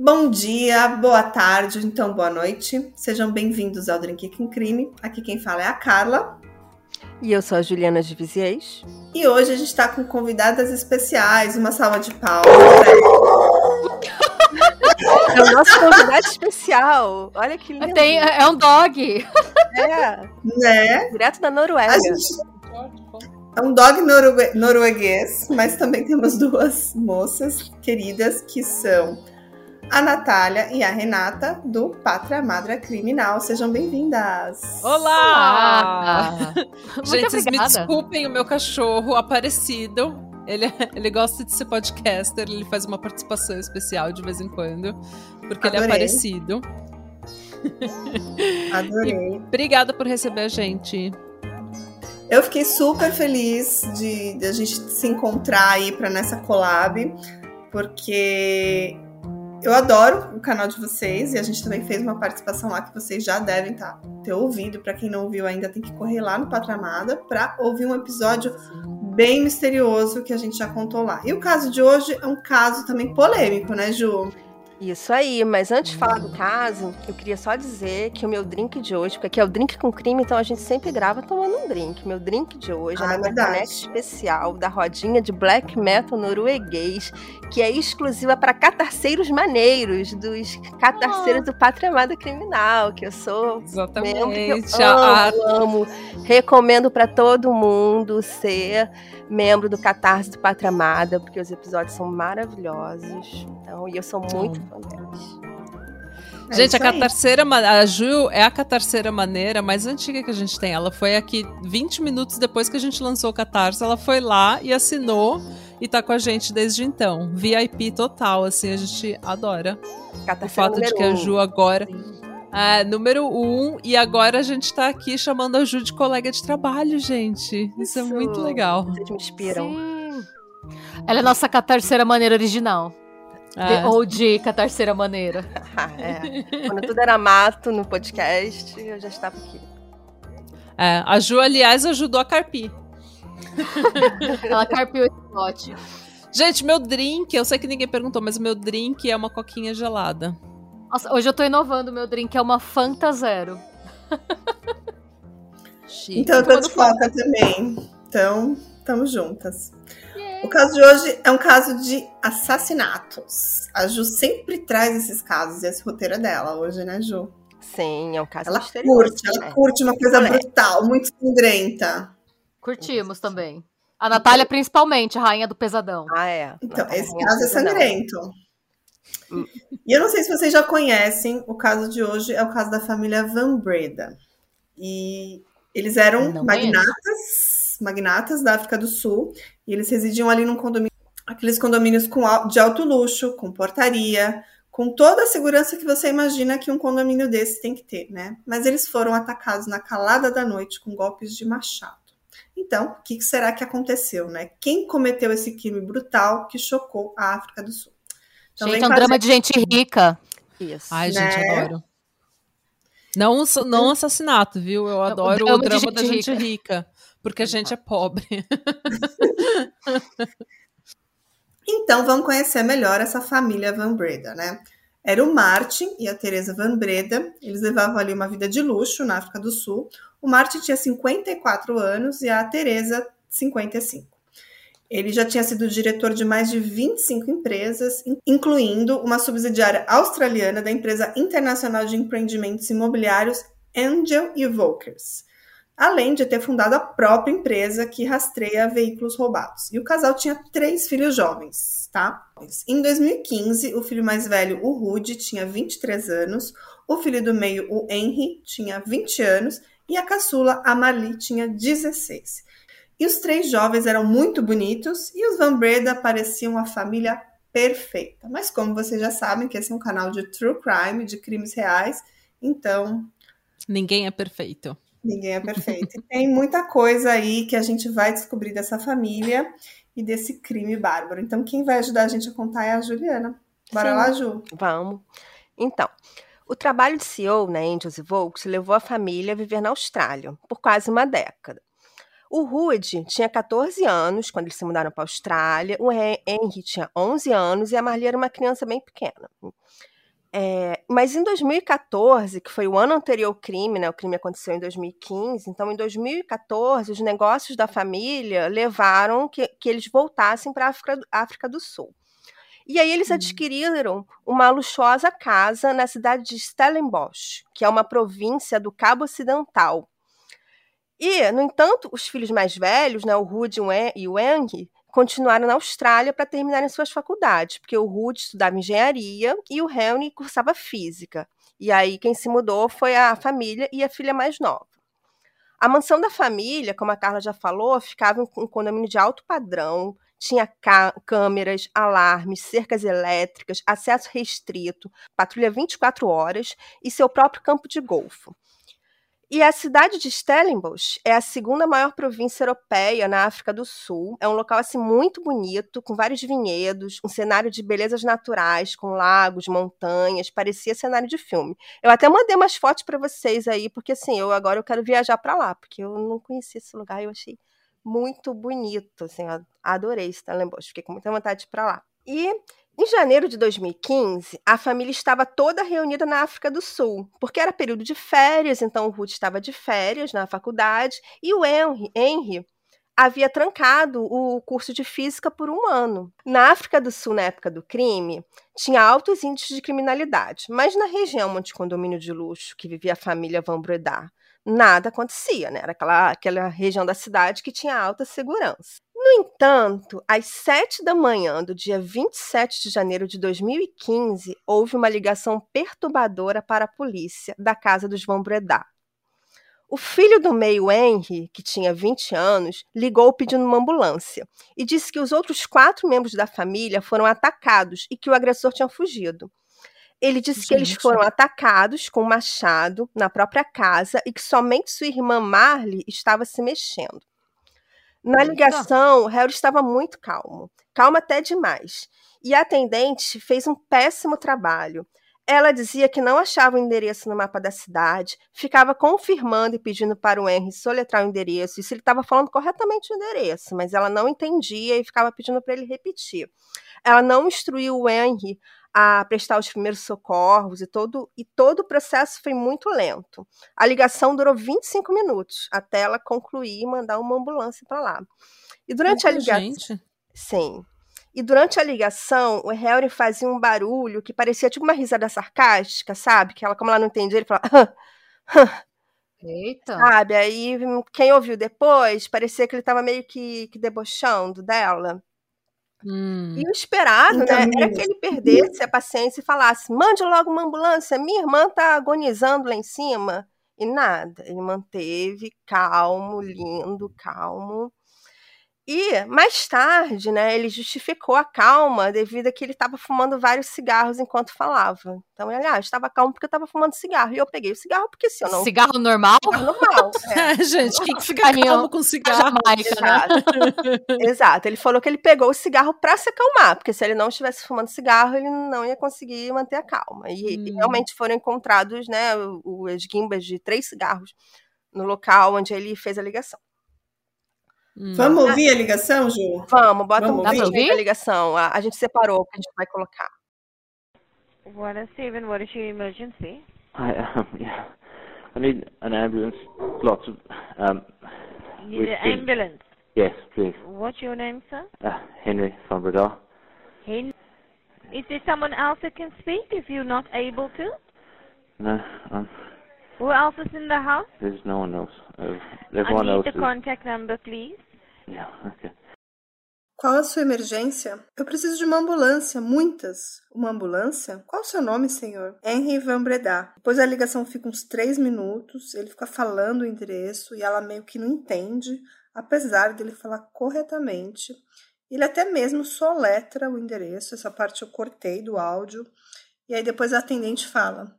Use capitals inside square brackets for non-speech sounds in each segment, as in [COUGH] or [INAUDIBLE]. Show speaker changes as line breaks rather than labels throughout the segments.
Bom dia, boa tarde, então boa noite. Sejam bem-vindos ao Drink com Crime. Aqui quem fala é a Carla.
E eu sou a Juliana de Viziers.
E hoje a gente está com convidadas especiais, uma salva de palmas. [LAUGHS]
É o nosso convidado especial. Olha que lindo.
Tem, é um dog.
É.
Né?
Direto da Noruega.
Gente... É um dog norue... norueguês, mas também temos duas moças queridas que são a Natália e a Renata do Pátria Madra Criminal. Sejam bem-vindas!
Olá! Gente, vocês me desculpem o meu cachorro aparecido. Ele, ele gosta de ser podcaster, ele faz uma participação especial de vez em quando, porque Adorei. ele é aparecido. [LAUGHS]
Adorei.
E obrigada por receber a gente.
Eu fiquei super feliz de, de a gente se encontrar aí para nessa collab, porque eu adoro o canal de vocês e a gente também fez uma participação lá que vocês já devem tá, ter ouvido. Para quem não ouviu ainda, tem que correr lá no Patramada para ouvir um episódio bem misterioso que a gente já contou lá. E o caso de hoje é um caso também polêmico, né, Ju?
Isso aí, mas antes de falar do caso, eu queria só dizer que o meu drink de hoje, porque aqui é o drink com crime, então a gente sempre grava tomando um drink. Meu drink de hoje ah, é uma caneca especial da rodinha de black metal norueguês, que é exclusiva para catarceiros maneiros, dos catarceiros ah. do Pátria Amada Criminal, que eu sou
Exatamente.
membro, que eu amo, amo. Recomendo para todo mundo ser membro do Catarse do Pátria Amada, porque os episódios são maravilhosos. Então, e eu sou muito fã deles.
É gente, a catarceira, a Ju é a catarceira maneira mais antiga que a gente tem. Ela foi aqui 20 minutos depois que a gente lançou o Catarse, ela foi lá e assinou e tá com a gente desde então. VIP total, assim, a gente adora. o fato de que a Ju agora. Sim é, número um, e agora a gente tá aqui chamando a Ju de colega de trabalho, gente. Isso, Isso é muito legal.
Vocês me inspiram.
Sim. Ela é nossa catarceira maneira original. É. De, ou de catarceira maneira. [LAUGHS]
é. Quando tudo era mato no podcast, eu já estava aqui.
É, a Ju, aliás, ajudou a carpir. [LAUGHS]
Ela carpiu esse pote.
Gente, meu drink, eu sei que ninguém perguntou, mas o meu drink é uma coquinha gelada.
Nossa, hoje eu tô inovando meu drink, é uma Fanta Zero.
então eu tô de Fanta também. Então, estamos juntas. Yeah. O caso de hoje é um caso de assassinatos. A Ju sempre traz esses casos e esse roteiro é dela hoje, né, Ju?
Sim, é um caso
Ela curte, ela curte uma coisa brutal, muito sangrenta.
Curtimos também. A Natália, principalmente, a rainha do pesadão.
Ah, é.
Então, Natália, esse caso é sangrento. E eu não sei se vocês já conhecem, o caso de hoje é o caso da família Van Breda. E eles eram magnatas, magnatas da África do Sul, e eles residiam ali num condomínio, aqueles condomínios com, de alto luxo, com portaria, com toda a segurança que você imagina que um condomínio desse tem que ter, né? Mas eles foram atacados na calada da noite com golpes de machado. Então, o que será que aconteceu, né? Quem cometeu esse crime brutal que chocou a África do Sul?
Então, gente, é um fazer... drama de gente rica.
Isso. Ai, né? gente, adoro. Não, não assassinato, viu? Eu adoro o drama, o drama gente da gente rica. rica. Porque a gente é pobre. [LAUGHS]
então, vamos conhecer melhor essa família Van Breda, né? Era o Martin e a Teresa Van Breda. Eles levavam ali uma vida de luxo na África do Sul. O Martin tinha 54 anos e a Teresa 55. Ele já tinha sido diretor de mais de 25 empresas, incluindo uma subsidiária australiana da empresa internacional de empreendimentos imobiliários Angel Evokers, além de ter fundado a própria empresa que rastreia veículos roubados. E o casal tinha três filhos jovens, tá? Em 2015, o filho mais velho, o Rudy, tinha 23 anos, o filho do meio, o Henry, tinha 20 anos e a caçula, a Marli, tinha 16. E os três jovens eram muito bonitos e os Van Breda pareciam uma família perfeita. Mas como vocês já sabem que esse é um canal de true crime, de crimes reais, então
ninguém é perfeito.
Ninguém é perfeito. e tem muita coisa aí que a gente vai descobrir dessa família e desse crime bárbaro. Então quem vai ajudar a gente a contar é a Juliana. Bora Sim. lá, Ju.
Vamos. Então, o trabalho de CEO na Angels e Volks levou a família a viver na Austrália por quase uma década. O Rude tinha 14 anos quando eles se mudaram para a Austrália, o Henry tinha 11 anos e a Marli era uma criança bem pequena. É, mas em 2014, que foi o ano anterior ao crime, né, o crime aconteceu em 2015, então em 2014 os negócios da família levaram que, que eles voltassem para a África, África do Sul. E aí eles uhum. adquiriram uma luxuosa casa na cidade de Stellenbosch, que é uma província do Cabo Ocidental. E, no entanto, os filhos mais velhos, né, o Rudy e o Henry, continuaram na Austrália para terminarem suas faculdades, porque o Rudy estudava engenharia e o Henry cursava física. E aí quem se mudou foi a família e a filha mais nova. A mansão da família, como a Carla já falou, ficava em um condomínio de alto padrão, tinha câmeras, alarmes, cercas elétricas, acesso restrito, patrulha 24 horas e seu próprio campo de golfe. E a cidade de Stellenbosch é a segunda maior província europeia na África do Sul. É um local assim muito bonito, com vários vinhedos, um cenário de belezas naturais, com lagos, montanhas, parecia cenário de filme. Eu até mandei umas fotos para vocês aí, porque assim, eu agora eu quero viajar para lá, porque eu não conhecia esse lugar, eu achei muito bonito, assim, adorei Stellenbosch, fiquei com muita vontade para lá. E em janeiro de 2015, a família estava toda reunida na África do Sul, porque era período de férias, então o Ruth estava de férias na faculdade e o Henry, Henry havia trancado o curso de física por um ano. Na África do Sul, na época do crime, tinha altos índices de criminalidade, mas na região onde condomínio de luxo que vivia a família Van Breda nada acontecia, né? Era aquela, aquela região da cidade que tinha alta segurança. No entanto, às 7 da manhã do dia 27 de janeiro de 2015, houve uma ligação perturbadora para a polícia da casa dos Van Breda. O filho do meio, Henry, que tinha 20 anos, ligou pedindo uma ambulância e disse que os outros quatro membros da família foram atacados e que o agressor tinha fugido. Ele disse Gente. que eles foram atacados com um machado na própria casa e que somente sua irmã Marley estava se mexendo. Na ligação, Harry estava muito calmo, calmo até demais. E a atendente fez um péssimo trabalho. Ela dizia que não achava o endereço no mapa da cidade, ficava confirmando e pedindo para o Henry soletrar o endereço, e se ele estava falando corretamente o endereço, mas ela não entendia e ficava pedindo para ele repetir. Ela não instruiu o Henry a prestar os primeiros socorros e todo, e todo o processo foi muito lento. A ligação durou 25 minutos até ela concluir e mandar uma ambulância para lá. E durante Muita a ligação. Gente. Sim. E durante a ligação, o Harry fazia um barulho que parecia tipo uma risada sarcástica, sabe? Que ela, como ela não entendia, ele falava. Eita. Sabe? Aí quem ouviu depois parecia que ele estava meio que, que debochando dela. Hum. E o esperado, então, né, era que ele perdesse a paciência e falasse: mande logo uma ambulância, minha irmã está agonizando lá em cima. E nada, ele manteve calmo, lindo, calmo. E mais tarde, né, ele justificou a calma devido a que ele estava fumando vários cigarros enquanto falava. Então, ele, ah, estava calmo porque eu estava fumando cigarro. E eu peguei o cigarro porque se eu não.
Cigarro normal?
Cigarro normal. [LAUGHS]
É. Gente, quem fica [LAUGHS] calmo com cigarro? Jamaica,
Exato. Né? Exato. Ele falou que ele pegou o cigarro para se acalmar, porque se ele não estivesse fumando cigarro, ele não ia conseguir manter a calma. E, hum. e realmente foram encontrados, né, os gimbas de três cigarros no local onde ele fez a ligação.
Hum. Vamos ouvir a ligação, Ju?
Vamos, bota Vamos um ouvir a ligação. A, a gente separou, que a gente vai colocar.
What is Steven? What is your emergency?
I um, [LAUGHS] yeah. I need an ambulance. Lots of um.
You need an ambulance.
Yes, please.
What's your name, sir?
Uh, Henry from Bradar.
Henry. Is there someone else that can speak if you're not able to?
No. Um,
Who else is in the house?
There's no one else. Uh, everyone
I need
else
the
is...
contact number, please.
Qual a sua emergência? Eu preciso de uma ambulância, muitas. Uma ambulância? Qual o seu nome, senhor? Henry Van Breda. Depois a ligação fica uns três minutos, ele fica falando o endereço e ela meio que não entende, apesar dele falar corretamente. Ele até mesmo soletra o endereço, essa parte eu cortei do áudio. E aí depois a atendente fala: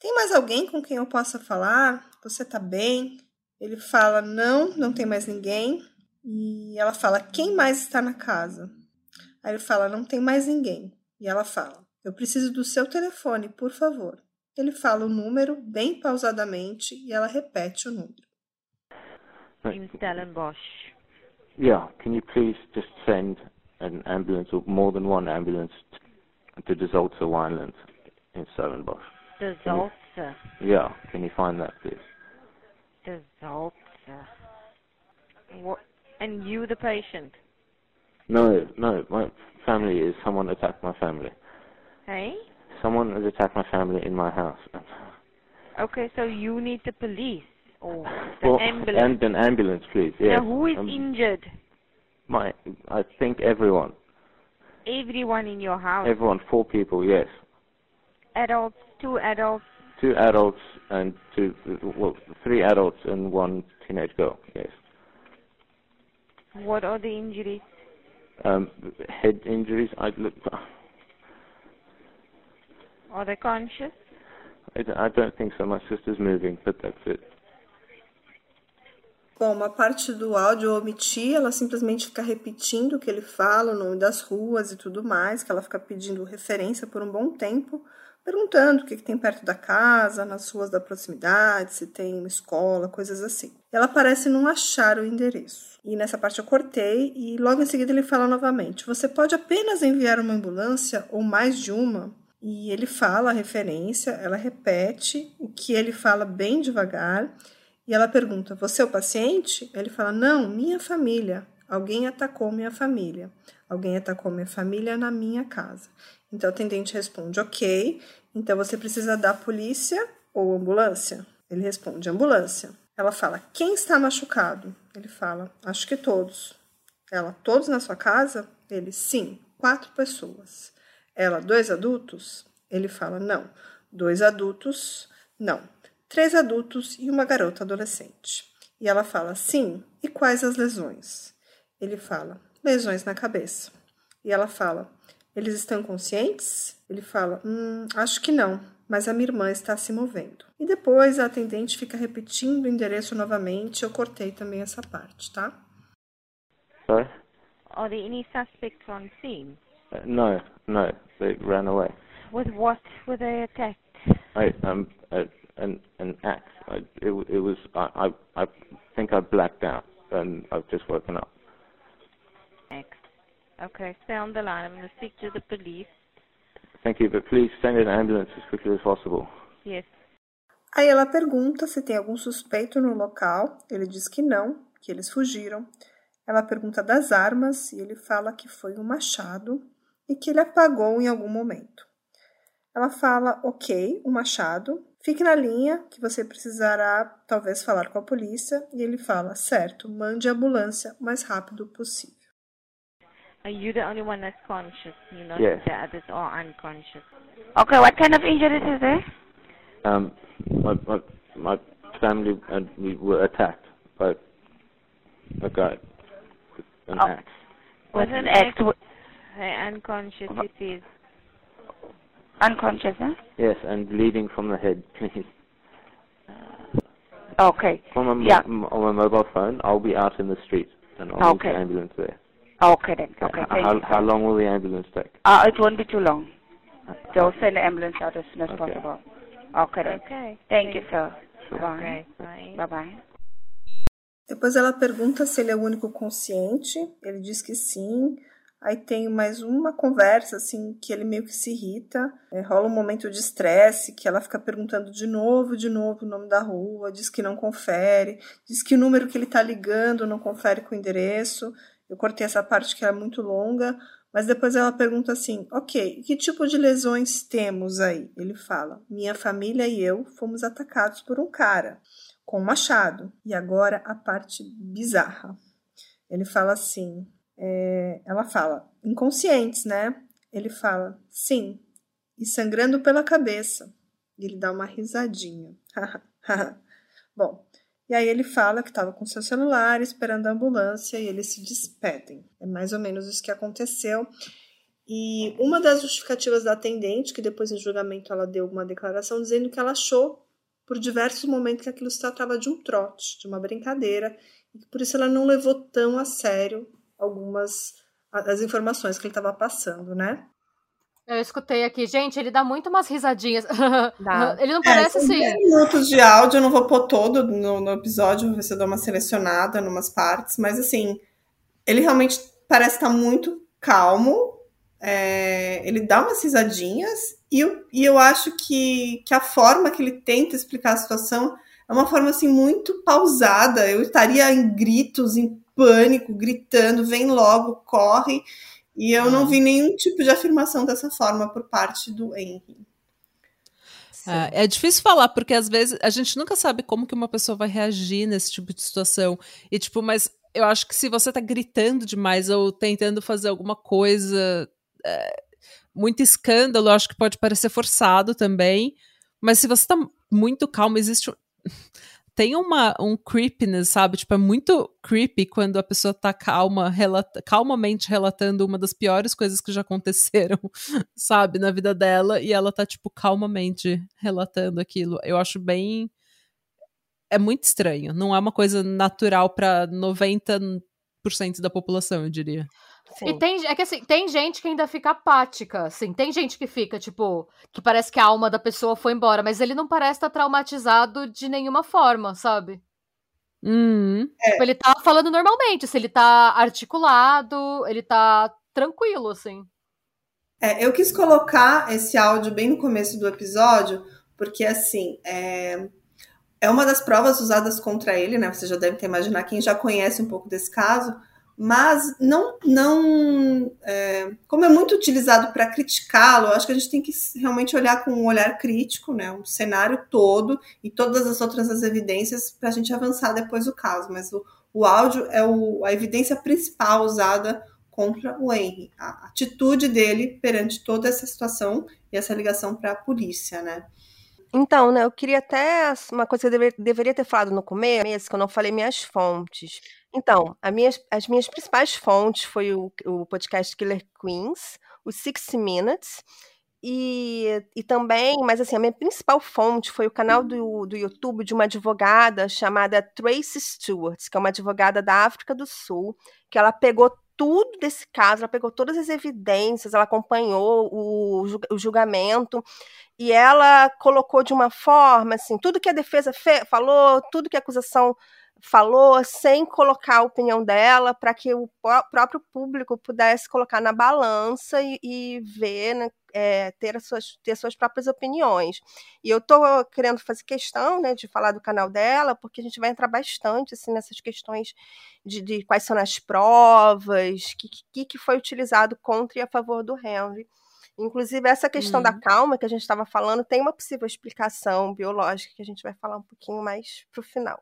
Tem mais alguém com quem eu possa falar? Você tá bem? Ele fala: Não, não tem mais ninguém. E ela fala: Quem mais está na casa? Aí ele fala: Não tem mais ninguém. E ela fala: Eu preciso do seu telefone, por favor. Ele fala o número bem pausadamente e ela repete o número.
in Stellenbosch.
Yeah, can you please just send an ambulance or more than one ambulance to De Zoltse Winelands in Stellenbosch?
De Zoltse?
Yeah, can you find that, please?
Zoltse. What? And you, the patient?
No, no, my family is someone attacked my family.
Hey?
Someone has attacked my family in my house.
Okay, so you need the police or the
well,
ambulance.
And an ambulance, please. Yes.
Now, who is
Um,
injured?
My, I think everyone.
Everyone in your house.
Everyone, four people, yes.
adults, two adults.
Two adults and two, well, three adults and one teenage girl, yes.
What are the injuries?
Um, head injuries, I look,
Are they conscious?
I, I don't think so. My sister's moving, but that's it.
Bom, uma parte do áudio eu omiti, ela simplesmente fica repetindo o que ele fala, o nome das ruas e tudo mais, que ela fica pedindo referência por um bom tempo, perguntando o que, que tem perto da casa, nas ruas da proximidade, se tem uma escola, coisas assim. Ela parece não achar o endereço. E nessa parte eu cortei e logo em seguida ele fala novamente: Você pode apenas enviar uma ambulância ou mais de uma? E ele fala a referência, ela repete o que ele fala bem devagar. E ela pergunta: Você é o paciente? Ele fala: Não, minha família. Alguém atacou minha família. Alguém atacou minha família na minha casa. Então o atendente responde: Ok. Então você precisa da polícia ou ambulância? Ele responde: Ambulância. Ela fala: Quem está machucado? Ele fala: Acho que todos. Ela: Todos na sua casa? Ele: Sim, quatro pessoas. Ela: Dois adultos? Ele fala: Não. Dois adultos? Não três adultos e uma garota adolescente. E ela fala: Sim, e quais as lesões? Ele fala: Lesões na cabeça. E ela fala: Eles estão conscientes? Ele fala: Hum, acho que não, mas a minha irmã está se movendo. E depois a atendente fica repetindo o endereço novamente. Eu cortei também essa parte, tá?
Sorry?
Are there any suspects on scene?
Uh, no, no, they ran away.
With what were they attacked?
I, um, uh, an an axe. I, it, it was. I, I I think I blacked out and I've just woken up.
Okay, stay on the line. I'm going to speak to the police.
Thank you, but please send an ambulance as quickly as possible.
Yes.
Aí ela pergunta se tem algum suspeito no local. Ele diz que não, que eles fugiram. Ela pergunta das armas e ele fala que foi um machado e que ele apagou em algum momento. Ela fala: Ok, um machado, fique na linha que você precisará talvez falar com a polícia. E ele fala: Certo, mande a ambulância o mais rápido possível.
Are you the only one that's conscious? You know,
Yes.
the others are unconscious. Okay, what kind of injuries is there?
Um, my my my family and we were attacked by a guy with an
Oh.
axe.
With an axe. They're unconscious, it is.
Unconscious, huh?
Yes, and bleeding from the head, [LAUGHS] please.
Okay.
From a
Yeah.
m- on my mobile phone, I'll be out in the street and I'll need
Okay.
the ambulance there.
Okay then. Okay,
H-
thank
how,
you.
how long will the ambulance take?
Uh, it won't be too long. They'll send the ambulance out as soon as
Okay.
possible. Okay then.
Okay.
Thank you, sir. Bye.
Bye.
Bye bye.
Depois ela pergunta se ele é o único consciente. Ele diz que sim. Aí tem mais uma conversa, assim, que ele meio que se irrita. É, rola um momento de estresse, que ela fica perguntando de novo, de novo o nome da rua, diz que não confere, diz que o número que ele tá ligando não confere com o endereço. Eu cortei essa parte que era muito longa, mas depois ela pergunta assim: ok, que tipo de lesões temos aí? Ele fala: minha família e eu fomos atacados por um cara com um machado. E agora a parte bizarra. Ele fala assim: é, ela fala, inconscientes, né? Ele fala, sim, e sangrando pela cabeça. E ele dá uma risadinha. [LAUGHS] Bom, e aí ele fala que estava com seu celular esperando a ambulância e eles se despedem. É mais ou menos isso que aconteceu. E uma das justificativas da atendente, que depois em julgamento ela deu uma declaração dizendo que ela achou por diversos momentos que aquilo se tratava de um trote, de uma brincadeira, e que por isso ela não levou tão a sério algumas as informações que ele estava passando, né?
Eu escutei aqui, gente, ele dá muito umas risadinhas. [LAUGHS] Dá. ele não é, parece assim.
minutos de áudio, eu não vou pôr todo no, no episódio, vou ver se eu dou uma selecionada em umas partes, mas assim, ele realmente parece estar muito calmo. É, ele dá umas risadinhas e eu, e eu acho que, que a forma que ele tenta explicar a situação é uma forma assim muito pausada. Eu estaria em gritos, em pânico, gritando, vem logo, corre. E eu não vi nenhum tipo de afirmação dessa forma por parte do Henry.
É, é, difícil falar, porque às vezes a gente nunca sabe como que uma pessoa vai reagir nesse tipo de situação. E, tipo, mas eu acho que se você tá gritando demais ou tentando fazer alguma coisa, é, muito escândalo, eu acho que pode parecer forçado também. Mas se você tá muito calmo, existe tem uma, um creepiness, sabe? Tipo, é muito creepy quando a pessoa tá calma, relata, calmamente relatando uma das piores coisas que já aconteceram, [LAUGHS] sabe, na vida dela, e ela tá, tipo, calmamente relatando aquilo. Eu acho bem. É muito estranho. Não é uma coisa natural para 90% da população, eu diria.
Sim. E tem, é que assim, tem gente que ainda fica apática, assim, tem gente que fica, tipo, que parece que a alma da pessoa foi embora, mas ele não parece estar traumatizado de nenhuma forma, sabe?
Hum.
Tipo, ele tá falando normalmente, se ele tá articulado, ele tá tranquilo, assim.
É, eu quis colocar esse áudio bem no começo do episódio, porque assim, é, é uma das provas usadas contra ele, né? Você já deve ter imaginado, quem já conhece um pouco desse caso, mas não, não é, como é muito utilizado para criticá-lo, acho que a gente tem que realmente olhar com um olhar crítico, né, um cenário todo e todas as outras as evidências para a gente avançar depois do caso. Mas o, o áudio é o, a evidência principal usada contra o Henry, a atitude dele perante toda essa situação e essa ligação para a polícia, né?
Então, né, eu queria até uma coisa que eu dever, deveria ter falado no começo, que eu não falei minhas fontes. Então, minhas, as minhas principais fontes foi o, o podcast Killer Queens, o 60 Minutes, e, e também, mas assim, a minha principal fonte foi o canal do, do YouTube de uma advogada chamada Tracy Stewart, que é uma advogada da África do Sul, que ela pegou tudo desse caso, ela pegou todas as evidências, ela acompanhou o, o julgamento e ela colocou de uma forma assim, tudo que a defesa falou, tudo que a acusação falou sem colocar a opinião dela para que o próprio público pudesse colocar na balança e, e ver, né, é, ter, as suas, ter suas próprias opiniões. E eu estou querendo fazer questão né, de falar do canal dela, porque a gente vai entrar bastante assim, nessas questões de, de quais são as provas, o que, que, que foi utilizado contra e a favor do Henry. Inclusive, essa questão da uhum. calma que a gente estava falando tem uma possível explicação biológica que a gente vai falar um pouquinho mais para o final.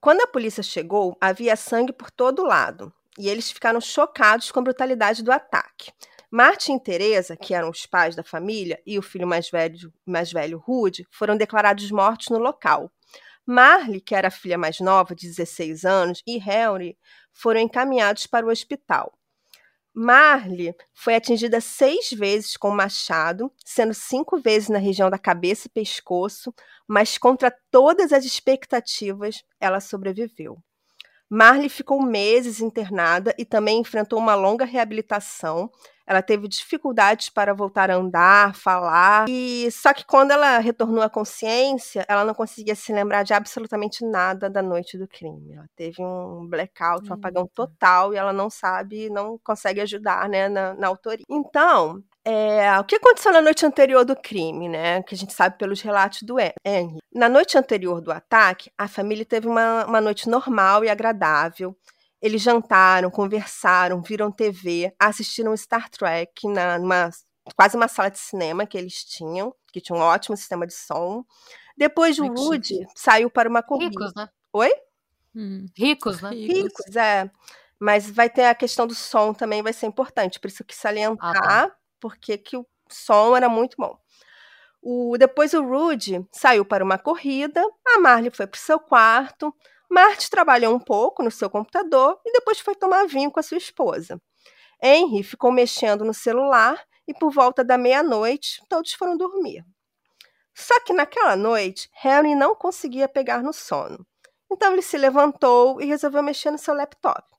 Quando a polícia chegou, havia sangue por todo lado e eles ficaram chocados com a brutalidade do ataque. Martin e Teresa, que eram os pais da família, e o filho mais velho, mais velho Rude, foram declarados mortos no local. Marley, que era a filha mais nova, de 16 anos, e Henry foram encaminhados para o hospital. Marley foi atingida seis vezes com machado, sendo cinco vezes na região da cabeça e pescoço, mas contra todas as expectativas, ela sobreviveu. Marley ficou meses internada e também enfrentou uma longa reabilitação, ela teve dificuldades para voltar a andar, falar. E só que quando ela retornou à consciência, ela não conseguia se lembrar de absolutamente nada da noite do crime. Ela teve um blackout, um apagão total e ela não sabe, não consegue ajudar, né, na, na autoria. Então, é, o que aconteceu na noite anterior do crime, né? Que a gente sabe pelos relatos do Henry. Na noite anterior do ataque, a família teve uma, uma noite normal e agradável. Eles jantaram, conversaram, viram TV, assistiram Star Trek na, numa quase uma sala de cinema que eles tinham, que tinha um ótimo sistema de som. Depois o Woody saiu para uma corrida.
Ricos, né?
Oi?
Hum. Ricos, né?
Ricos, é. Mas vai ter a questão do som também, vai ser importante. Por isso que salientar, ah, tá. Porque que o som era muito bom. O, depois o Rudy saiu para uma corrida, a Marley foi para o seu quarto, Marty trabalhou um pouco no seu computador e depois foi tomar vinho com a sua esposa. Henry ficou mexendo no celular e por volta da meia-noite todos foram dormir. Só que naquela noite, Henry não conseguia pegar no sono. Então ele se levantou e resolveu mexer no seu laptop.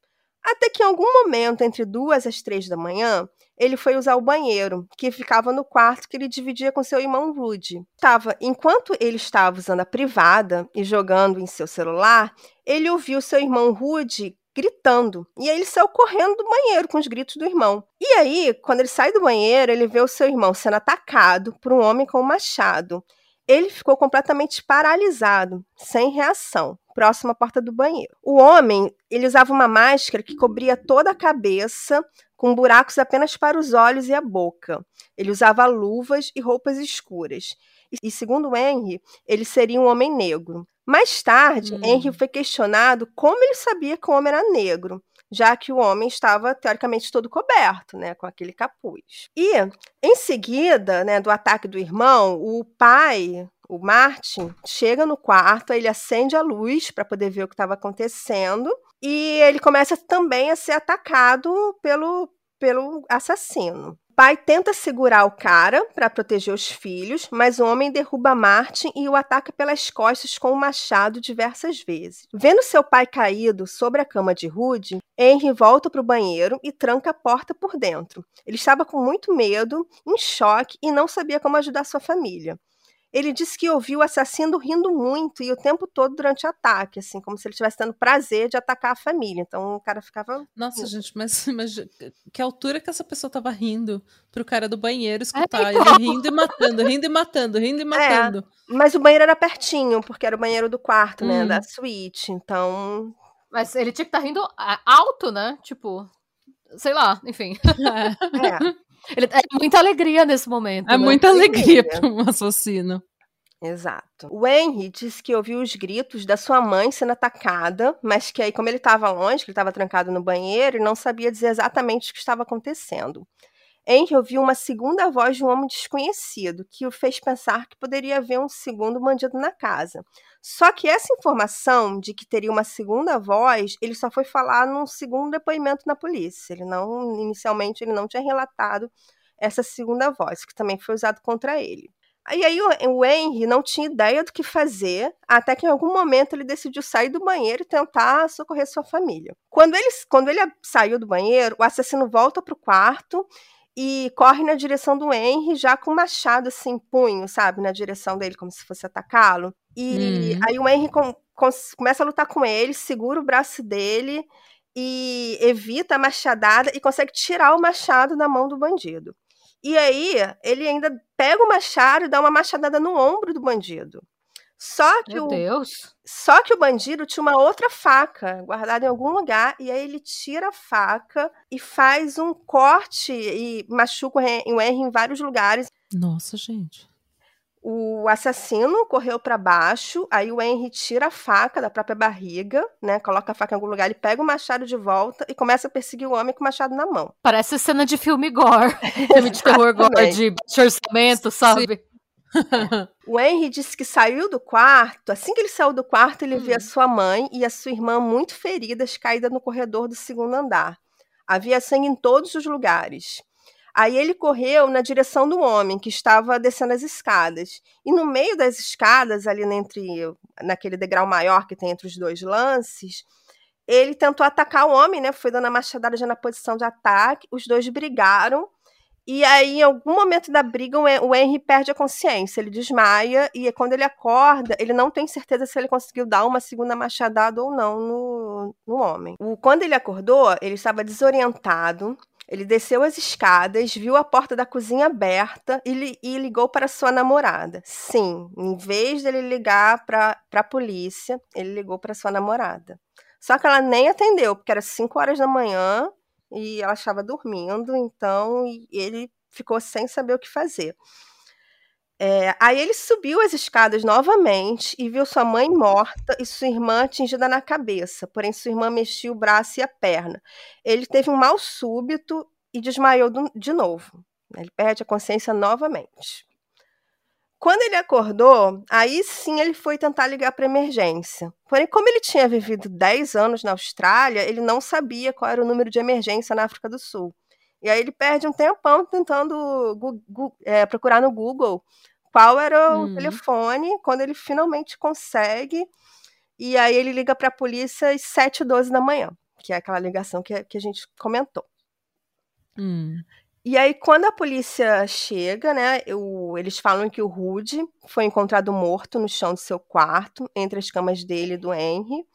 Até que em algum momento, entre duas às três da manhã, ele foi usar o banheiro, que ficava no quarto que ele dividia com seu irmão Rudy. Tava, enquanto ele estava usando a privada e jogando em seu celular, ele ouviu seu irmão Rudy gritando. E aí ele saiu correndo do banheiro com os gritos do irmão. E aí, quando ele sai do banheiro, ele vê o seu irmão sendo atacado por um homem com um machado. Ele ficou completamente paralisado, sem reação, próximo à porta do banheiro. O homem, ele usava uma máscara que cobria toda a cabeça, com buracos apenas para os olhos e a boca. Ele usava luvas e roupas escuras. E, segundo Henry, ele seria um homem negro. Mais tarde, hum. Henry foi questionado como ele sabia que o homem era negro já que o homem estava teoricamente todo coberto, né, com aquele capuz. E em seguida, né, do ataque do irmão, o pai, o Martin, chega no quarto, ele acende a luz para poder ver o que estava acontecendo e ele começa também a ser atacado pelo pelo assassino pai tenta segurar o cara para proteger os filhos, mas o homem derruba Martin e o ataca pelas costas com o um machado diversas vezes. Vendo seu pai caído sobre a cama de Rude, Henry volta para o banheiro e tranca a porta por dentro. Ele estava com muito medo, em choque e não sabia como ajudar sua família. Ele disse que ouviu o assassino rindo muito e o tempo todo durante o ataque, assim, como se ele estivesse tendo prazer de atacar a família. Então o cara ficava.
Nossa, gente, mas, mas que altura que essa pessoa tava rindo pro cara do banheiro escutar? É, então... Ele rindo e matando, rindo e matando, rindo e [LAUGHS] é, matando.
É, mas o banheiro era pertinho, porque era o banheiro do quarto, né? Hum. Da suíte. Então.
Mas ele tinha que estar tá rindo alto, né? Tipo. Sei lá, enfim. [LAUGHS] É. é. Ele, é muita alegria nesse momento.
É né? muita alegria para um assassino.
Exato. O Henry disse que ouviu os gritos da sua mãe sendo atacada, mas que aí, como ele estava longe, que ele estava trancado no banheiro, ele não sabia dizer exatamente o que estava acontecendo. Henry ouviu uma segunda voz de um homem desconhecido, que o fez pensar que poderia haver um segundo bandido na casa. Só que essa informação de que teria uma segunda voz, ele só foi falar num segundo depoimento na polícia. Ele não, inicialmente, ele não tinha relatado essa segunda voz, que também foi usado contra ele. E aí o Henry não tinha ideia do que fazer, até que em algum momento ele decidiu sair do banheiro e tentar socorrer sua família. Quando ele, quando ele saiu do banheiro, o assassino volta para o quarto e corre na direção do Henry, já com o machado assim, punho, sabe, na direção dele, como se fosse atacá-lo. E uhum. aí o Henry com, com, começa a lutar com ele, segura o braço dele e evita a machadada e consegue tirar o machado da mão do bandido. E aí ele ainda pega o machado e dá uma machadada no ombro do bandido. Só que
Meu
o
Deus.
Só que o bandido tinha uma outra faca guardada em algum lugar e aí ele tira a faca e faz um corte e machuca o Henry em vários lugares.
Nossa, gente.
O assassino correu para baixo, aí o Henry tira a faca da própria barriga, né? Coloca a faca em algum lugar, ele pega o machado de volta e começa a perseguir o homem com o machado na mão.
Parece cena de filme gore. [LAUGHS] filme de terror gore, de orçamento, sabe? Sim. [LAUGHS]
o Henry disse que saiu do quarto. Assim que ele saiu do quarto, ele hum. viu a sua mãe e a sua irmã muito feridas, caídas no corredor do segundo andar. Havia sangue em todos os lugares. Aí ele correu na direção do homem que estava descendo as escadas. E no meio das escadas, ali entre naquele degrau maior que tem entre os dois lances, ele tentou atacar o homem, né? Foi dando a machadada já na posição de ataque. Os dois brigaram e aí, em algum momento da briga, o Henry perde a consciência, ele desmaia, e quando ele acorda, ele não tem certeza se ele conseguiu dar uma segunda machadada ou não no, no homem. O, quando ele acordou, ele estava desorientado, ele desceu as escadas, viu a porta da cozinha aberta e, e ligou para sua namorada. Sim, em vez dele ligar para a polícia, ele ligou para sua namorada. Só que ela nem atendeu, porque era 5 horas da manhã e ela estava dormindo, então ele ficou sem saber o que fazer. É, aí ele subiu as escadas novamente e viu sua mãe morta e sua irmã atingida na cabeça, porém sua irmã mexia o braço e a perna. Ele teve um mal súbito e desmaiou do, de novo. Ele perde a consciência novamente. Quando ele acordou, aí sim ele foi tentar ligar para emergência. Porém, como ele tinha vivido 10 anos na Austrália, ele não sabia qual era o número de emergência na África do Sul. E aí ele perde um tempão tentando é, procurar no Google qual era o hum. telefone, quando ele finalmente consegue. E aí ele liga para a polícia às 7h12 da manhã. que é aquela ligação que, que a gente comentou.
Hum.
E aí, quando a polícia chega, né, eu, eles falam que o Rude foi encontrado morto no chão do seu quarto, entre as camas dele e do Henry.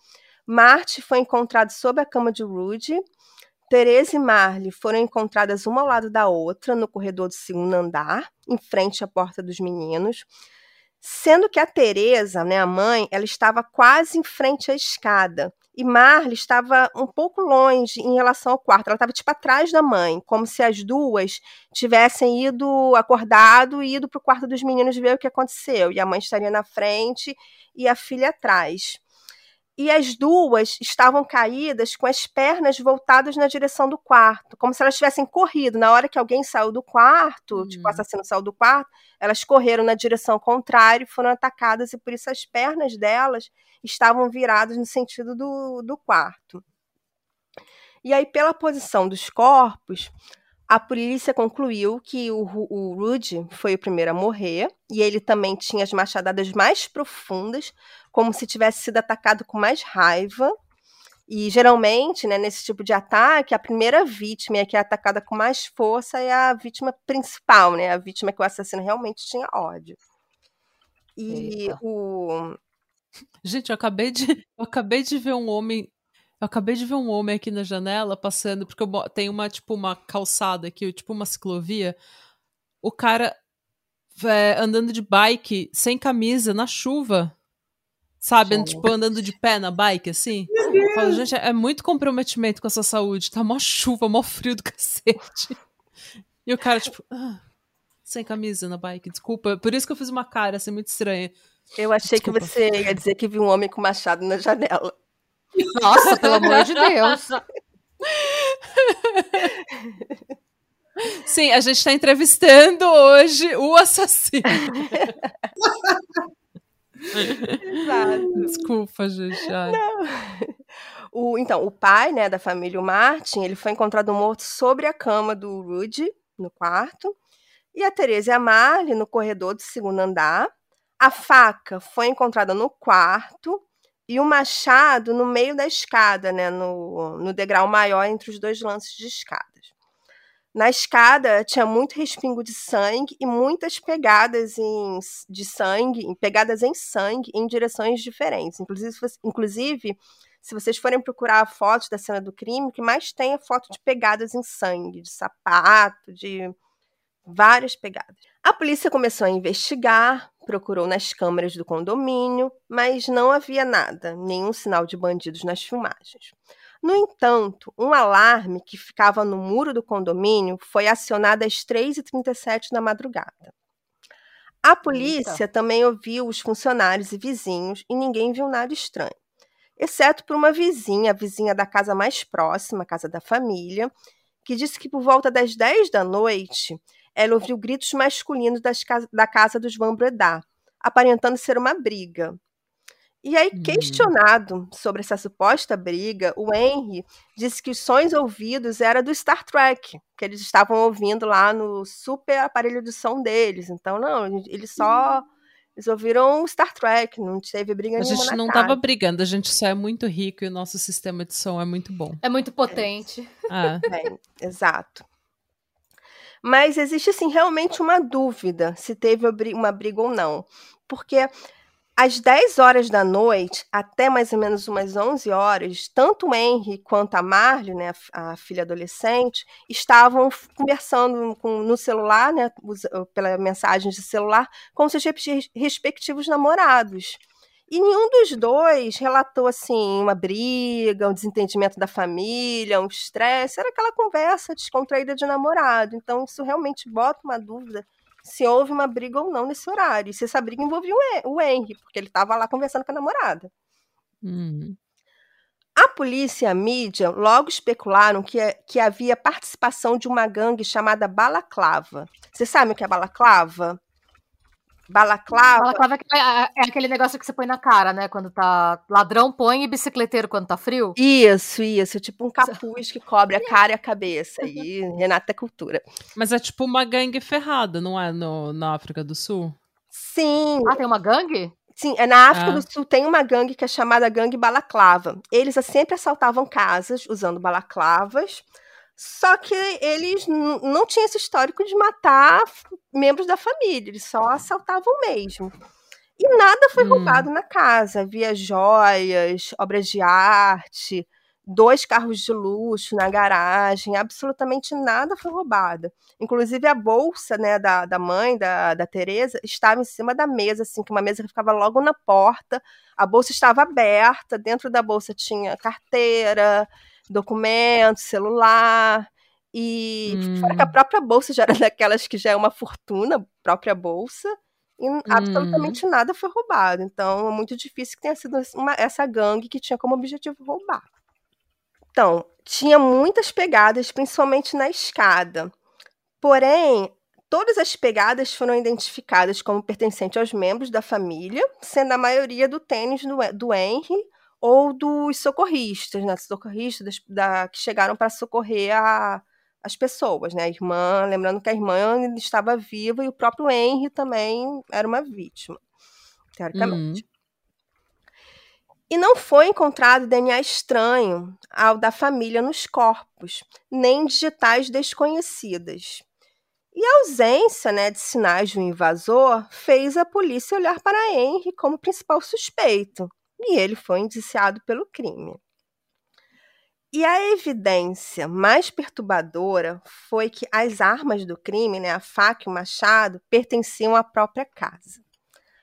Marty foi encontrado sob a cama de Rude. Teresa e Marley foram encontradas uma ao lado da outra no corredor do segundo andar, em frente à porta dos meninos. Sendo que a Teresa, né, a mãe, ela estava quase em frente à escada. E Marley estava um pouco longe em relação ao quarto. Ela estava tipo atrás da mãe, como se as duas tivessem ido acordado e ido para o quarto dos meninos ver o que aconteceu. E a mãe estaria na frente e a filha atrás e as duas estavam caídas com as pernas voltadas na direção do quarto, como se elas tivessem corrido. Na hora que alguém saiu do quarto, uhum. tipo, o assassino saiu do quarto, elas correram na direção contrária e foram atacadas, e por isso as pernas delas estavam viradas no sentido do, do quarto. E aí, pela posição dos corpos, a polícia concluiu que o, o Rudy foi o primeiro a morrer e ele também tinha as machadadas mais profundas, como se tivesse sido atacado com mais raiva. E geralmente, né, nesse tipo de ataque, a primeira vítima que é atacada com mais força é a vítima principal, né, a vítima que o assassino realmente tinha ódio. E Eita. o [LAUGHS]
Gente, eu acabei de eu acabei de ver um homem eu acabei de ver um homem aqui na janela passando, porque eu, tem uma, tipo, uma calçada aqui, tipo uma ciclovia. O cara é, andando de bike, sem camisa, na chuva. Sabe? Gente. Tipo, andando de pé na bike, assim. Eu falo, gente, é muito comprometimento com a sua saúde. Tá mó chuva, mó frio do [LAUGHS] cacete. E o cara, tipo, ah, sem camisa na bike, desculpa. Por isso que eu fiz uma cara, assim, muito estranha.
Eu achei desculpa. que você ia dizer que viu um homem com machado na janela.
Nossa, pelo amor de Deus.
Sim, a gente está entrevistando hoje o assassino. [LAUGHS]
Exato.
Desculpa, gente.
O, então, o pai né, da família, o Martin, ele foi encontrado morto sobre a cama do Rudy, no quarto. E a Teresa e a Marley no corredor do segundo andar. A faca foi encontrada no quarto e o machado no meio da escada, né, no, no degrau maior entre os dois lances de escadas. Na escada tinha muito respingo de sangue e muitas pegadas em, de sangue, pegadas em sangue em direções diferentes. Inclusive, inclusive, se vocês forem procurar fotos da cena do crime, o que mais tem é foto de pegadas em sangue, de sapato, de várias pegadas. A polícia começou a investigar, procurou nas câmeras do condomínio, mas não havia nada, nenhum sinal de bandidos nas filmagens. No entanto, um alarme que ficava no muro do condomínio foi acionado às 3h37 da madrugada. A polícia Eita. também ouviu os funcionários e vizinhos e ninguém viu nada estranho, exceto por uma vizinha, a vizinha da casa mais próxima, a casa da família, que disse que por volta das 10 da noite ela ouviu gritos masculinos das, da casa dos Van Breda, aparentando ser uma briga. E aí, hum. questionado sobre essa suposta briga, o Henry disse que os sons ouvidos eram do Star Trek, que eles estavam ouvindo lá no super aparelho de som deles. Então, não, eles só. Hum. Eles ouviram Star Trek, não teve briga
nenhuma.
A
gente não
estava
brigando, a gente só é muito rico e o nosso sistema de som é muito bom.
É muito potente.
É. [LAUGHS]
É, exato. Mas existe, assim, realmente uma dúvida se teve uma briga ou não. Porque às 10 horas da noite, até mais ou menos umas 11 horas, tanto o Henry quanto a Marley, né, a, filha adolescente, estavam conversando com, no celular, né, pela mensagem de celular, com seus respectivos namorados. E nenhum dos dois relatou assim uma briga, um desentendimento da família, um estresse. Era aquela conversa descontraída de namorado. Então isso realmente bota uma dúvida se houve uma briga ou não nesse horário. E se essa briga envolvia o Henry, porque ele estava lá conversando com a namorada.
Uhum.
A polícia e a mídia logo especularam que, que havia participação de uma gangue chamada Balaclava. Você sabe o que é Balaclava? Balaclava.
Balaclava é, é aquele negócio que você põe na cara, né? Quando tá. Ladrão põe e bicicleteiro quando tá frio.
Isso, isso. Tipo um capuz que cobre a [LAUGHS] cara e a cabeça. E Renata é cultura.
Mas é tipo uma gangue ferrada, não é? No, na África do Sul?
Sim.
Ah, tem uma gangue?
Sim, é na África ah. do Sul tem uma gangue que é chamada gangue balaclava. Eles sempre assaltavam casas usando balaclavas, só que eles não tinham esse histórico de matar membros da família, eles só assaltavam mesmo. E nada foi hum. roubado na casa. Havia joias, obras de arte, dois carros de luxo na garagem, absolutamente nada foi roubado. Inclusive a bolsa né, da, da mãe, da, da Tereza, estava em cima da mesa, assim, que uma mesa que ficava logo na porta. A bolsa estava aberta, dentro da bolsa tinha carteira, documento, celular. E hum. fora que a hum. própria bolsa já era daquelas que já é uma fortuna, própria bolsa e hum. absolutamente nada foi roubado. Então, é muito difícil que tenha sido uma, essa gangue que tinha como objetivo roubar. Então, tinha muitas pegadas, principalmente na escada. Porém, todas as pegadas foram identificadas como pertencentes aos membros da família, sendo a maioria do tênis do, do Henry ou dos socorristas, né? Socorristas da, que chegaram para socorrer a, as pessoas, né? A irmã, lembrando que a irmã estava viva e o próprio Henry também era uma vítima, teoricamente. Uhum. E não foi encontrado DNA estranho ao da família nos corpos, nem digitais desconhecidas. E a ausência né, de sinais do invasor fez a polícia olhar para Henry como principal suspeito, e ele foi indiciado pelo crime. E a evidência mais perturbadora foi que as armas do crime, né, a faca e o machado, pertenciam à própria casa.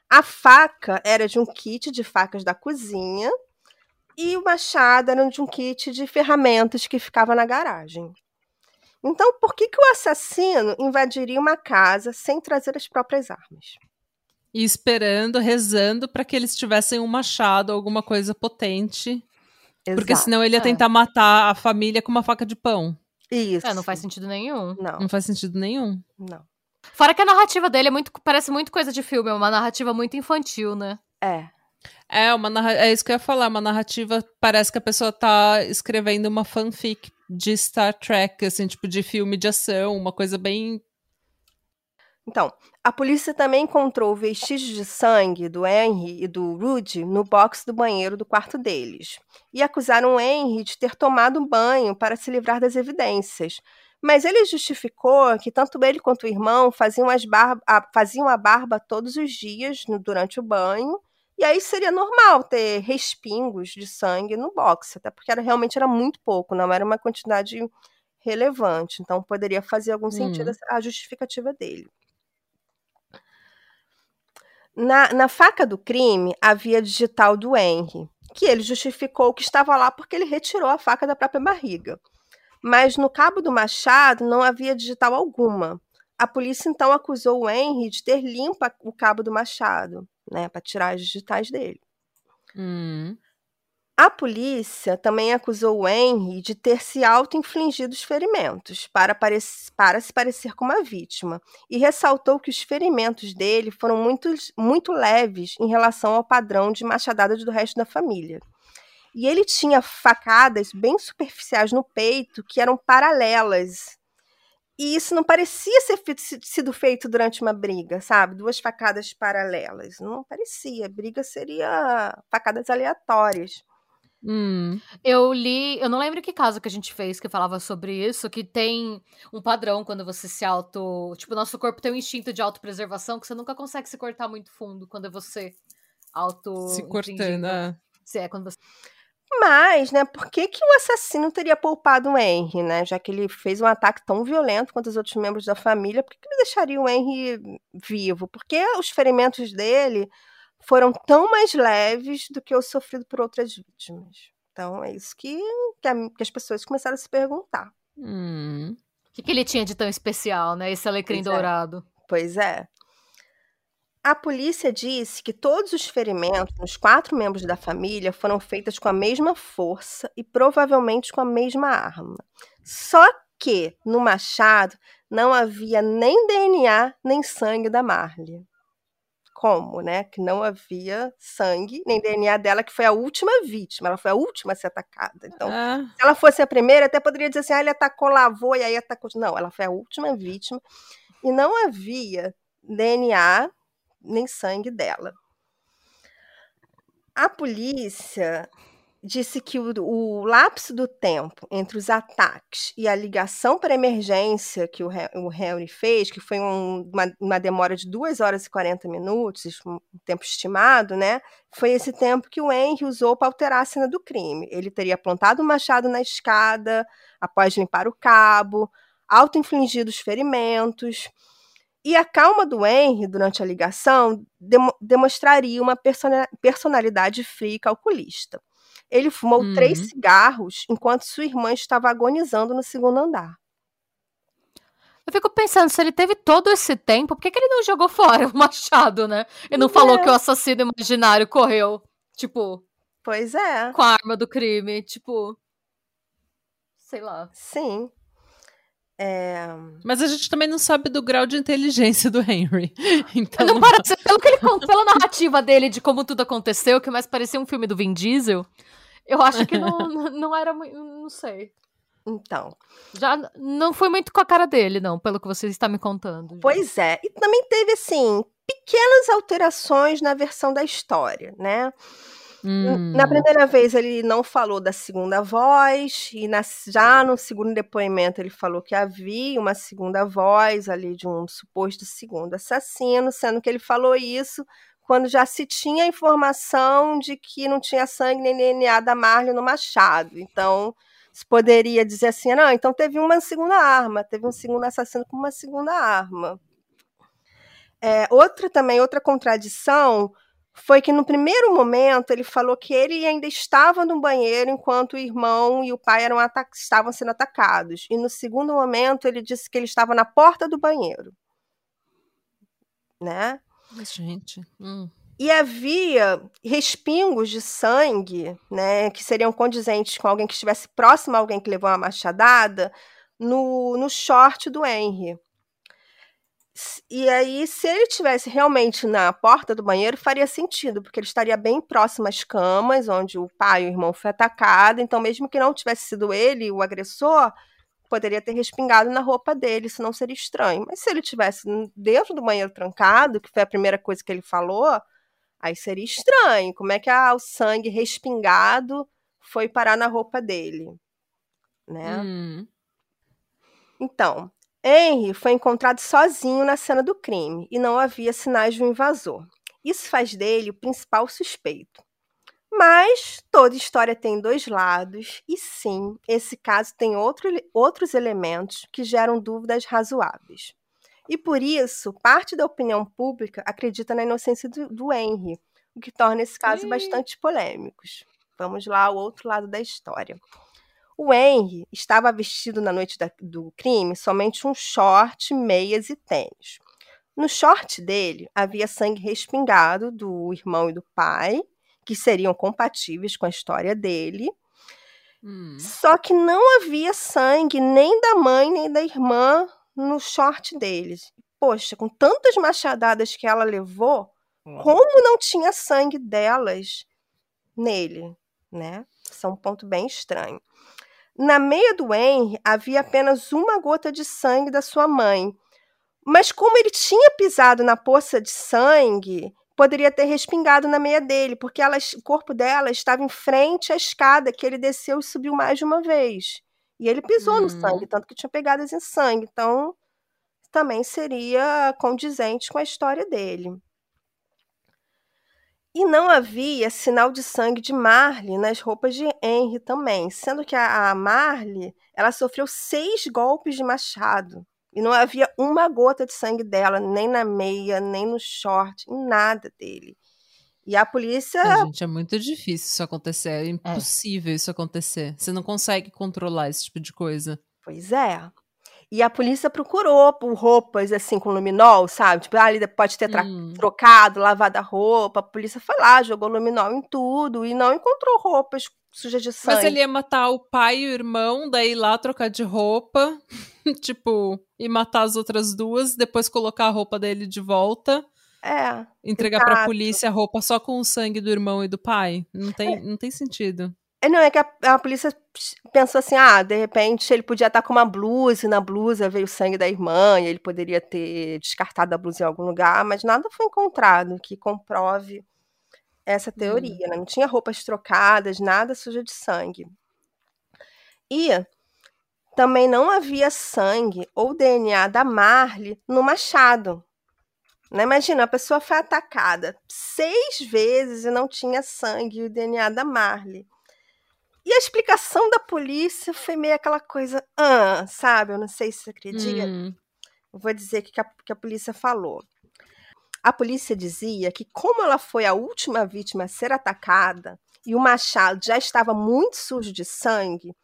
A faca era de um kit de facas da cozinha e o machado era de um kit de ferramentas que ficava na garagem. Então, por que, que o assassino invadiria uma casa sem trazer as próprias armas?
E esperando, rezando para que eles tivessem um machado, alguma coisa potente Exato. Porque senão ele ia é. tentar é. matar a família com uma faca de pão.
Isso. É, não faz sentido nenhum.
Não.
Não faz sentido nenhum.
Não.
Fora que a narrativa dele é muito, parece muito coisa de filme, é uma narrativa muito infantil, né?
É.
É, uma narra... é isso que eu ia falar, uma narrativa parece que a pessoa tá escrevendo uma fanfic de Star Trek, assim, tipo de filme de ação, uma coisa bem
então, a polícia também encontrou vestígios de sangue do Henry e do Rudy no box do banheiro do quarto deles. E acusaram o Henry de ter tomado um banho para se livrar das evidências. Mas ele justificou que tanto ele quanto o irmão faziam, as barba, faziam a barba todos os dias durante o banho. E aí seria normal ter respingos de sangue no box, até porque era, realmente era muito pouco, não era uma quantidade relevante. Então poderia fazer algum sentido hum. a justificativa dele. Na, na faca do crime havia digital do Henry, que ele justificou que estava lá porque ele retirou a faca da própria barriga. Mas no cabo do machado não havia digital alguma. A polícia então acusou o Henry de ter limpo o cabo do machado, né, para tirar as digitais dele.
Hum.
A polícia também acusou Henry de ter se auto-infligido os ferimentos para, para, se parecer com uma vítima e ressaltou que os ferimentos dele foram muito, muito leves em relação ao padrão de machadada do resto da família. E ele tinha facadas bem superficiais no peito que eram paralelas. E isso não parecia ser sido feito durante uma briga, sabe? Duas facadas paralelas. Não parecia. Briga seria facadas aleatórias.
Hum.
Eu li, eu não lembro que caso que a gente fez que falava sobre isso, que tem um padrão quando você se auto. Tipo, nosso corpo tem um instinto de autopreservação que você nunca consegue se cortar muito fundo quando você auto.
Se cortando, é.
Se é quando você.
Mas, né, por que, que o assassino teria poupado o Henry, né? Já que ele fez um ataque tão violento contra os outros membros da família, por que, que ele deixaria o Henry vivo? Porque os ferimentos dele foram tão mais leves do que o sofrido por outras vítimas. Então é isso que, que, a, que as pessoas começaram a se perguntar.
Hum.
O que, que, ele tinha de tão especial, né? Esse alecrim pois é. dourado.
É. Pois é. A polícia disse que todos os ferimentos nos quatro membros da família foram feitos com a mesma força e provavelmente com a mesma arma. Só que no machado não havia nem DNA nem sangue da Marley como, né? Que não havia sangue, nem DNA dela, que foi a última vítima, ela foi a última a ser atacada. Então, ah. se ela fosse a primeira, até poderia dizer assim, ah, ele atacou, lavou e aí atacou. Não, ela foi a última vítima e não havia DNA nem sangue dela. A polícia disse que o, o, lapso do tempo entre os ataques e a ligação para emergência que o, o Henry fez, que foi um, uma, uma, demora de 2 horas e 40 minutos, um tempo estimado, né? Foi esse tempo que o Henry usou para alterar a cena do crime. Ele teria plantado o um machado na escada após limpar o cabo, auto-infligido os ferimentos. E a calma do Henry durante a ligação dem demonstraria uma personalidade fria e calculista. Ele fumou uhum. três cigarros enquanto sua irmã estava agonizando no segundo andar.
Eu fico pensando, se ele teve todo esse tempo, por que, que ele não jogou fora o [LAUGHS] machado, né? E não é. falou que o assassino imaginário correu, tipo.
Pois é.
Com a arma do crime, tipo. Sei lá.
Sim. É...
Mas a gente também não sabe do grau de inteligência do Henry. [LAUGHS] Então...
Não parece, pelo que ele conta, pela narrativa dele de como tudo aconteceu, que mais parecia um filme do Vin Diesel, eu acho que não, [LAUGHS] não era muito. Não sei.
Então.
Já não foi muito com a cara dele, não, pelo que você está me contando. Já.
Pois é. E também teve, assim, pequenas alterações na versão da história, né? Hum. Na primeira vez ele não falou da segunda voz, e na, já no segundo depoimento ele falou que havia uma segunda voz ali de um suposto segundo assassino, sendo que ele falou isso quando já se tinha informação de que não tinha sangue nem DNA da Marley no machado. Então, se poderia dizer assim, não, então teve uma segunda arma, teve um segundo assassino com uma segunda arma. É, outra também, outra contradição foi que no primeiro momento ele falou que ele ainda estava no banheiro enquanto o irmão e o pai eram estavam sendo atacados. E no segundo momento ele disse que ele estava na porta do banheiro. Né?
Gente. Hum.
E havia respingos de sangue, né, que seriam condizentes com alguém que estivesse próximo a alguém que levou uma machadada, no, no short do Henry. E aí, se ele tivesse realmente na porta do banheiro, faria sentido, porque ele estaria bem próximo às camas, onde o pai e o irmão foi atacado. Então, mesmo que não tivesse sido ele o agressor, poderia ter respingado na roupa dele, isso não seria estranho. Mas se ele tivesse dentro do banheiro trancado, que foi a primeira coisa que ele falou, aí seria estranho. Como é que ah, o sangue respingado foi parar na roupa dele, né? Hum. Então, Henry foi encontrado sozinho na cena do crime e não havia sinais de um invasor. Isso faz dele o principal suspeito. Mas toda história tem dois lados, e sim, esse caso tem outro, outros elementos que geram dúvidas razoáveis. E por isso, parte da opinião pública acredita na inocência do, do Henry, o que torna esse caso bastante polêmico. Vamos lá ao outro lado da história. O Henry estava vestido na noite da, do crime somente um short, meias e tênis. No short dele havia sangue respingado do irmão e do pai, que seriam compatíveis com a história dele. Hum. Só que não havia sangue nem da mãe nem da irmã no short deles. Poxa, com tantas machadadas que ela levou, hum. como não tinha sangue delas nele, né? Isso é um ponto bem estranho. Na meia do Henry havia apenas uma gota de sangue da sua mãe. Mas como ele tinha pisado na poça de sangue, poderia ter respingado na meia dele, porque ela, o corpo dela estava em frente à escada que ele desceu e subiu mais de uma vez. E ele pisou uhum. no sangue, tanto que tinha pegadas em sangue. Então, também seria condizente com a história dele. E não havia sinal de sangue de Marley nas roupas de Henry também, sendo que a Marley ela sofreu seis golpes de machado e não havia uma gota de sangue dela, nem na meia, nem no short, em nada dele. E a polícia.
É, gente, é muito difícil isso acontecer. É, é. impossível é. isso acontecer. Você não consegue controlar esse tipo de coisa.
Pois é. E a polícia procurou por roupas assim com luminol, sabe? Tipo, ah, ele pode ter hum. trocado, lavado a roupa. A polícia foi lá, jogou luminol em tudo e não encontrou roupas sujas de sangue.
Mas ele ia matar o pai e o irmão, daí lá trocar de roupa, [LAUGHS] tipo, e matar as outras duas, depois colocar a roupa dele de volta.
É.
Entregar exato. pra polícia a roupa só com o sangue do irmão e do pai. Não tem, é. não tem sentido.
É, não, é que a, a, polícia pensou assim: ah, de repente ele podia estar com uma blusa e na blusa veio o sangue da irmã e ele poderia ter descartado a blusa em algum lugar, mas nada foi encontrado que comprove essa teoria, né? Não tinha roupas trocadas, nada suja de sangue. E também não havia sangue ou DNA da Marley no machado. Né? Imagina, a pessoa foi atacada seis vezes e não tinha sangue e o DNA da Marley. E a explicação da polícia foi meio aquela coisa, ah, sabe? Eu não sei se você acredita.
Hum.
Vou dizer o que, que a polícia falou. A polícia dizia que, como ela foi a última vítima a ser atacada e o machado já estava muito sujo de sangue,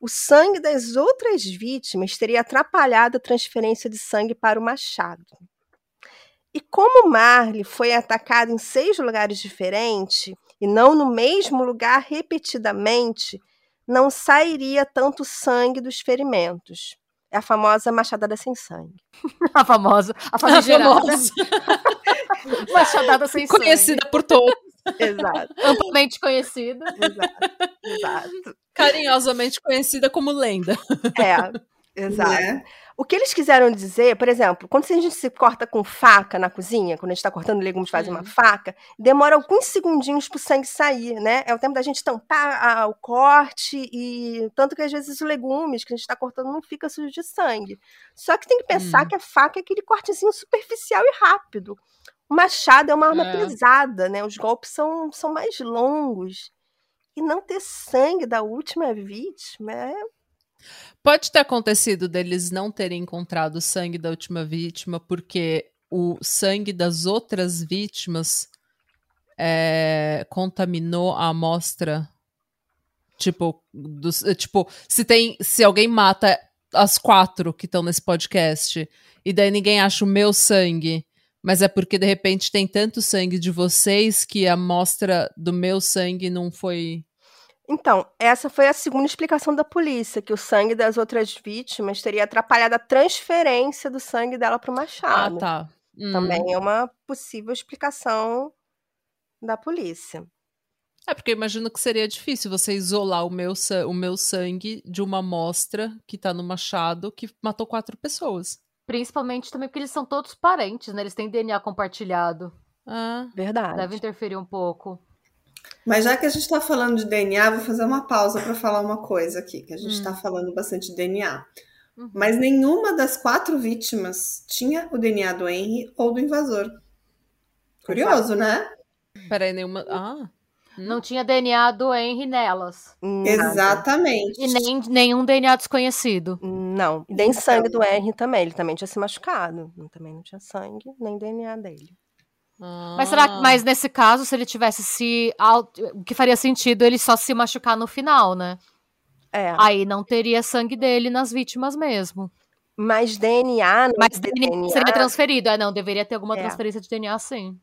o sangue das outras vítimas teria atrapalhado a transferência de sangue para o machado. E como Marley foi atacado em seis lugares diferentes e não no mesmo lugar repetidamente, não sairia tanto sangue dos ferimentos. É a famosa machadada sem sangue. [LAUGHS]
a famosa, a famigerada. [LAUGHS] machadada sem
Conhecida
sangue.
por todos.
Exato.
Amplamente conhecida.
Exato. Exato.
Carinhosamente conhecida como lenda.
É, exato.
Né?
O que eles quiseram dizer, por exemplo, quando a gente se corta com faca na cozinha, quando a gente está cortando legumes, faz uma faca, demora alguns segundinhos para o sangue sair, né? É o tempo da gente tampar a- o corte e tanto que às vezes os legumes que a gente está cortando não fica sujo de sangue. Só que tem que pensar
Hum.
que a faca é aquele cortezinho superficial e rápido. O machado é uma arma
É.
pesada, né? Os golpes são, são mais longos. E não ter sangue da última vítima é
Pode ter acontecido deles não terem encontrado o sangue da última vítima, porque o sangue das outras vítimas é, contaminou a amostra. Tipo, dos- eh, tipo, se tem. Se alguém mata as quatro que estão nesse podcast, e daí ninguém acha o meu sangue. Mas é porque de repente tem tanto sangue de vocês que a amostra do meu sangue não foi.
Então, essa foi a segunda explicação da polícia, que o sangue das outras vítimas teria atrapalhado a transferência do sangue dela para o
Ah,
Machado.
tá. Hum.
Também é uma possível explicação da polícia.
É, porque eu imagino que seria difícil você isolar o meu, o meu sangue de uma amostra que tá no machado que matou quatro pessoas.
Principalmente também porque eles são todos parentes, né? Eles têm DNA compartilhado.
Ah,
Verdade.
Deve interferir um pouco.
Mas já que a gente está falando de DNA, vou fazer uma pausa para falar uma coisa aqui, que a gente está falando bastante de DNA.
Uhum.
Mas nenhuma das quatro vítimas tinha o DNA do Henry ou do invasor. Curioso, né?
peraí, nenhuma. Ah,
Não tinha DNA do Henry nelas.
Nada.
Exatamente.
E nem nenhum DNA desconhecido.
Não. E nem sangue do R também. Ele também tinha se machucado. Também não tinha sangue, nem DNA dele.
Mas será que,
ah.
mas nesse caso, se ele tivesse se. O que faria sentido ele só se machucar no final, né?
É.
Aí não teria sangue dele nas vítimas mesmo.
Mas DNA, não
Mas
ter
DNA seria transferido. É, não, deveria ter alguma
É.
transferência de DNA, sim.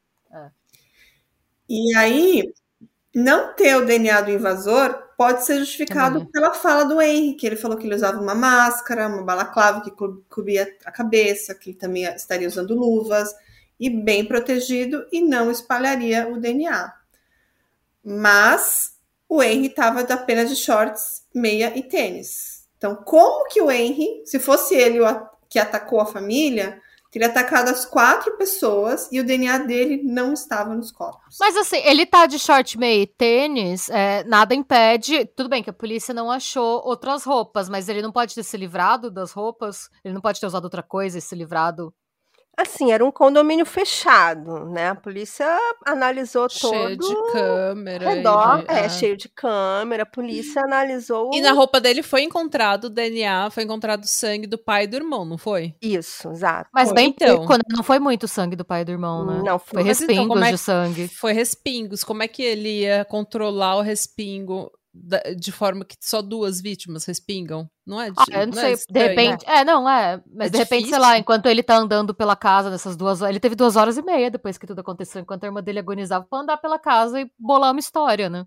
E aí, não ter o DNA do invasor pode ser justificado
Também.
pela fala do Henry, que ele falou que ele usava uma máscara, uma balaclava que co- cobria a cabeça, que ele também estaria usando luvas e bem protegido e não espalharia o DNA. Mas o Henry estava apenas de shorts, meia e tênis. Então, como que o Henry, se fosse ele que atacou a família, teria atacado as quatro pessoas e o DNA dele não estava nos corpos?
Mas assim, ele tá de short meio e tênis, é, nada impede. Tudo bem que a polícia não achou outras roupas, mas ele não pode ter se livrado das roupas? Ele não pode ter usado outra coisa e se livrado?
Assim, era um condomínio fechado, né? A polícia analisou
cheio
todo
de câmera.
o redor.
de-
É,
ah.
cheio de câmera. A polícia analisou
E na roupa dele foi encontrado o DNA, foi encontrado o sangue do pai e do irmão, não foi?
isso, exato.
Mas
Pô,
bem
então.
né? Não foi muito sangue do pai e do irmão, né?
Não
Foi
foi.
Então,
respingos
como é
de
que-
sangue.
Foi respingos. Como é que ele ia controlar o respingo de forma que só duas vítimas respingam? Não é?
Ah, eu não,
é
sei, de
estranho?
repente. É, não, é. Mas
É
de repente, sei
difícil.
lá, enquanto ele tá andando pela casa nessas duas horas. Ele teve duas horas e meia depois que tudo aconteceu, enquanto a irmã dele agonizava pra andar pela casa e bolar uma história, né?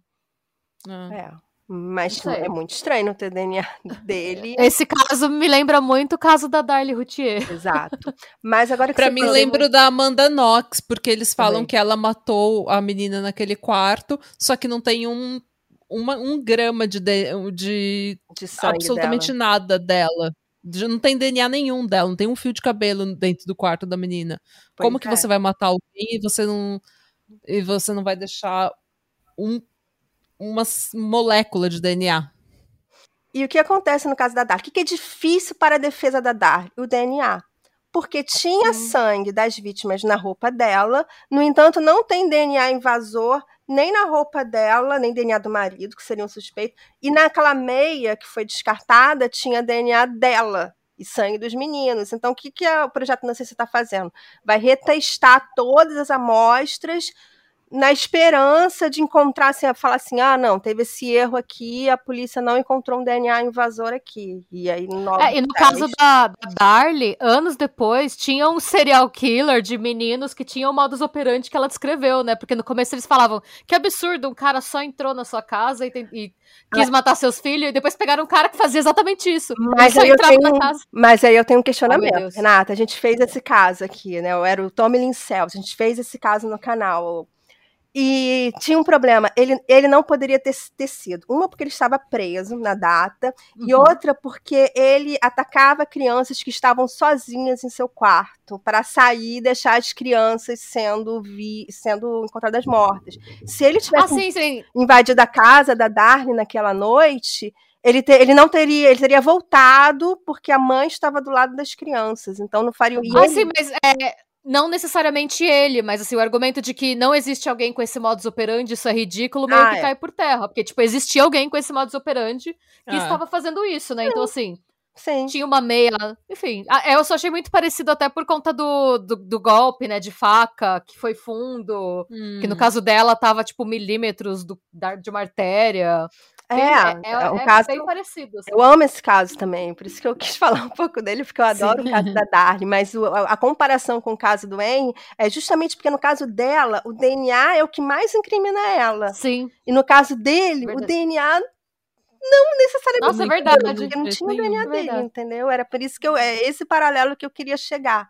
Ah.
É. Mas
Não sei.
é muito estranho não ter DNA [LAUGHS] dele.
Esse caso me lembra muito o caso da Darlie Routier.
Exato. Mas agora que
Pra mim,
falou-
lembro da Amanda Knox, porque eles falam
Também.
que ela matou a menina naquele quarto, só que não tem um, uma- um grama de, de, de
de
absolutamente
dela.
nada dela. De- Não tem DNA nenhum dela, não tem um fio de cabelo dentro do quarto da menina.
Pois
Como que
é.
você vai matar alguém e você não. e você não vai deixar um, uma molécula de DNA.
E o que acontece no caso da Dar? O que é difícil para a defesa da Dar? O DNA. Porque tinha Sim. sangue das vítimas na roupa dela, no entanto, não tem DNA invasor nem na roupa dela, nem DNA do marido, que seria um suspeito, e naquela meia que foi descartada tinha DNA dela e sangue dos meninos. Então, o que, que o projeto Se está fazendo? Vai retestar todas as amostras na esperança de encontrar, assim, falar assim, ah, não, teve esse erro aqui, a polícia não encontrou um DNA invasor aqui. E aí,
é, e no caso da, da anos depois, tinha um serial killer de meninos que tinham o modus operandi que ela descreveu, né? Porque no começo eles falavam, que absurdo, um cara só entrou na sua casa e, tem, e quis matar seus filhos, e depois pegaram um cara que fazia exatamente isso.
Mas, aí eu, tenho, mas aí eu tenho um questionamento, oh, Renata, a gente fez esse caso aqui, né? Eu era o Tommy Lincel, a gente fez esse caso no canal, e tinha um problema, ele, ele não poderia ter, ter sido. Uma, porque ele estava preso na data, uhum. e outra, porque ele atacava crianças que estavam sozinhas em seu quarto, para sair e deixar as crianças sendo, vi, sendo encontradas mortas. Se ele tivesse ah, sim, sim. invadido a casa da Darlene naquela noite, ele, te, ele não teria, ele teria voltado porque a mãe estava do lado das crianças, então não faria.
Ah, ele... sim, mas é, não necessariamente ele, mas assim, o argumento de que não existe alguém com esse modus operandi, isso é ridículo, meio ah, que é. cai por terra. Porque, tipo, existia alguém com esse modus operandi que ah. estava fazendo isso, né? Então, assim, Sim. tinha uma meia. Enfim, eu só achei muito parecido até por conta do, do, do golpe, né? De faca, que foi fundo. Hum. Que no hum. caso dela tava, tipo, milímetros do, de uma artéria.
É, é, é, um é caso, bem parecido. Assim. Eu amo esse caso também, por isso que eu quis [LAUGHS] falar um pouco dele, porque eu adoro Sim. o caso da Darlie, mas o, a, a, comparação com o caso do Henry é justamente porque no caso dela, o DNA é o que mais incrimina ela.
Sim.
E no caso dele, verdade. o DNA não necessariamente.
Nossa, é verdade.
Porque não tinha o DNA dele, entendeu? Era por isso que eu. É esse paralelo que eu queria chegar.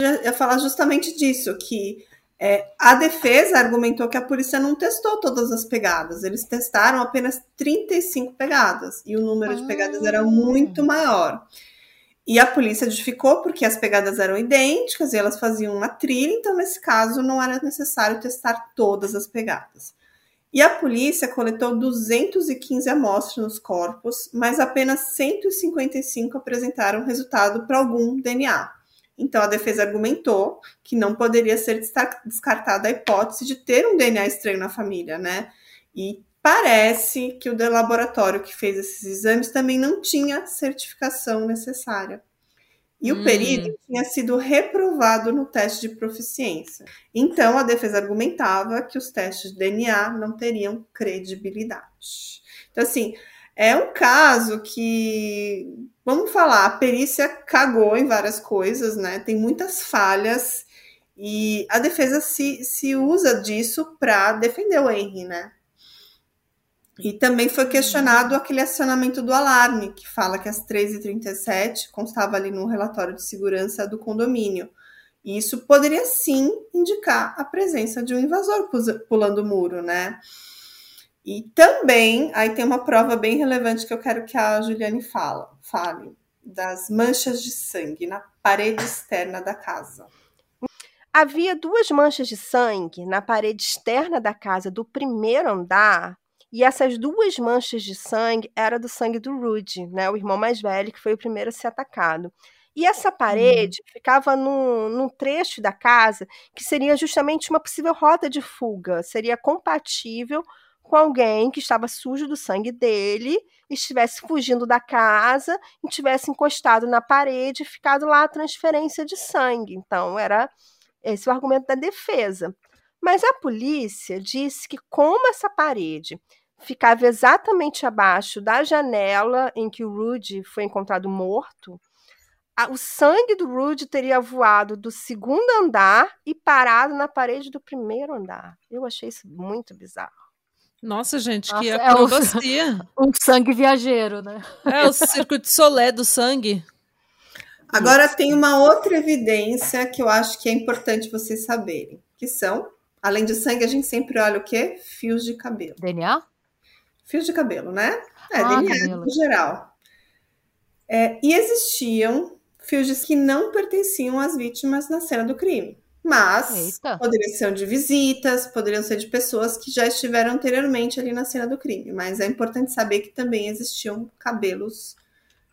Eu ia falar justamente disso, que é, a defesa argumentou que a polícia não testou todas as pegadas, eles testaram apenas 35 pegadas e o número ah. de pegadas era muito maior. E a polícia justificou porque as pegadas eram idênticas e elas faziam uma trilha, então nesse caso não era necessário testar todas as pegadas. E a polícia coletou 215 amostras nos corpos, mas apenas 155 apresentaram resultado para algum DNA. Então, a defesa argumentou que não poderia ser descartada a hipótese de ter um DNA estranho na família, né? E parece que o laboratório que fez esses exames também não tinha certificação necessária. E hum. o perito tinha sido reprovado no teste de proficiência. Então, a defesa argumentava que os testes de DNA não teriam credibilidade. Então, assim, é um caso que, vamos falar, a perícia cagou em várias coisas, né? Tem muitas falhas e a defesa se, se usa disso para defender o Henry, né? E também foi questionado aquele acionamento do alarme, que fala que às 13h37 constava ali no relatório de segurança do condomínio. E isso poderia sim indicar a presença de um invasor pulando o muro, né? E também, aí tem uma prova bem relevante que eu quero que a Juliane fala, fale, das manchas de sangue na parede externa da casa.
Havia duas manchas de sangue na parede externa da casa do primeiro andar, e essas duas manchas de sangue era do sangue do Rudy, né, o irmão mais velho, que foi o primeiro a ser atacado. E essa parede hum. ficava num, num, trecho da casa que seria justamente uma possível rota de fuga, seria compatível com alguém que estava sujo do sangue dele, estivesse fugindo da casa e tivesse encostado na parede e ficado lá a transferência de sangue. Então, era esse o argumento da defesa. Mas a polícia disse que, como essa parede ficava exatamente abaixo da janela em que o Rudy foi encontrado morto, o sangue do Rudy teria voado do segundo andar e parado na parede do primeiro andar. Eu achei isso muito bizarro.
Nossa, gente, Nossa, que acrobacia.
É o, [LAUGHS] um sangue viajeiro, né?
É o circo de Solé do sangue.
Agora tem uma outra evidência que eu acho que é importante vocês saberem, que são, além de sangue, a gente sempre olha o quê? Fios de cabelo.
DNA?
Fios de cabelo, né? É, ah, DNA cabelo. no geral. É, e existiam fios que não pertenciam às vítimas na cena do crime. Mas Eita. poderiam ser de visitas, poderiam ser de pessoas que já estiveram anteriormente ali na cena do crime. Mas é importante saber que também existiam cabelos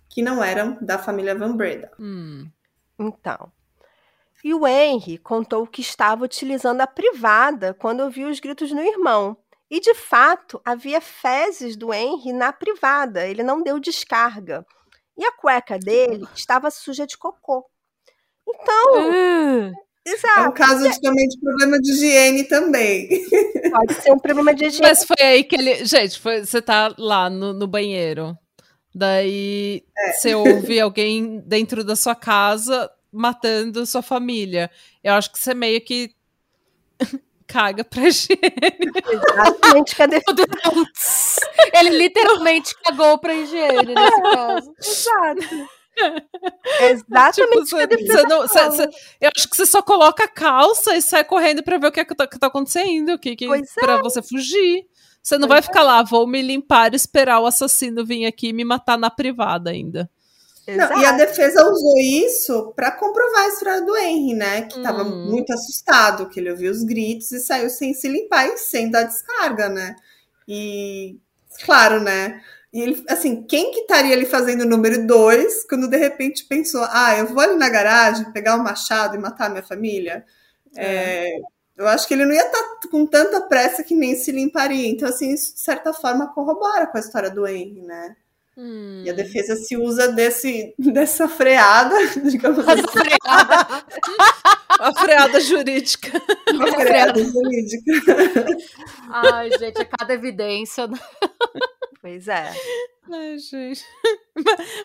que não eram da família Van Breda.
Hum. Então. E o Henry contou que estava utilizando a privada quando ouviu os gritos no irmão. E de fato, havia fezes do Henry na privada, ele não deu descarga. E a cueca dele estava suja de cocô. Então,
uh. Exato. É um caso de, também de problema de higiene também. [LAUGHS]
Pode ser um problema de higiene.
Mas foi aí que ele. Gente, foi, você tá lá no, no banheiro. Daí é. você ouve alguém dentro da sua casa matando sua família. Eu acho que você meio que [LAUGHS] caga pra higiene.
Exatamente, cadê [LAUGHS]
Ele literalmente cagou pra higiene nesse caso.
Exato. [LAUGHS] Exatamente. Tipo, você, você não,
você, eu acho que você só coloca a calça e sai correndo para ver o que, é que, tá, que tá acontecendo, que, que, para é. você fugir. Você não pois vai ficar é. lá, vou me limpar e esperar o assassino vir aqui e me matar na privada ainda.
Não, e a defesa usou isso para comprovar a história do Henry, né? Que estava hum. muito assustado, que ele ouviu os gritos e saiu sem se limpar e sem dar descarga, né? E, claro, né? E ele, assim, quem que estaria ali fazendo o número dois quando de repente pensou, ah, eu vou ali na garagem pegar o um machado e matar minha família? É. É, eu acho que ele não ia estar tá com tanta pressa que nem se limparia. Então, assim, isso de certa forma corrobora com a história do Henry, né? Hum. E a defesa se usa desse, [LAUGHS] dessa freada, [LAUGHS] digamos assim.
Freada. [LAUGHS] a freada jurídica.
Uma freada jurídica.
Ai, gente, é cada evidência. Né?
Pois é.
Ai, gente.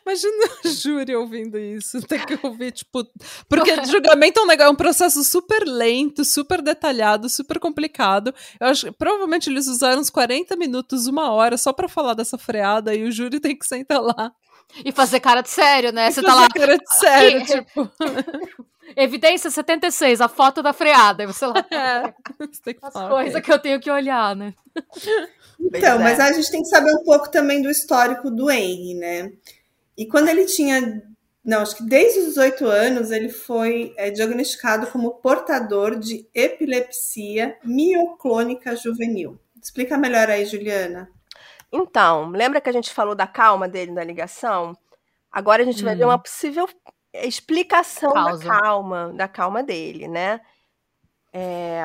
Imagina o júri ouvindo isso. Tem que ouvir, tipo. Porque [LAUGHS] julgamento é um, negócio, é um processo super lento, super detalhado, super complicado. Eu acho que provavelmente eles usaram uns 40 minutos, uma hora, só para falar dessa freada, e o júri tem que sentar lá.
E fazer cara de sério, né? Você tá lá.
cara de [LAUGHS] sério, tipo. [LAUGHS]
Evidência 76, a foto da freada. E você lá. [LAUGHS] É, você As coisas que eu tenho que olhar, né?
Então, mas a gente tem que saber um pouco também do histórico do Henry, né? E quando ele tinha, não, acho que desde os 18 anos, ele foi é, diagnosticado como portador de epilepsia mioclônica juvenil. Explica melhor aí, Juliana.
Então, lembra que a gente falou da calma dele na ligação? Agora a gente hum. vai ver hum. uma possível explicação Causa. da calma, da calma dele, né? É,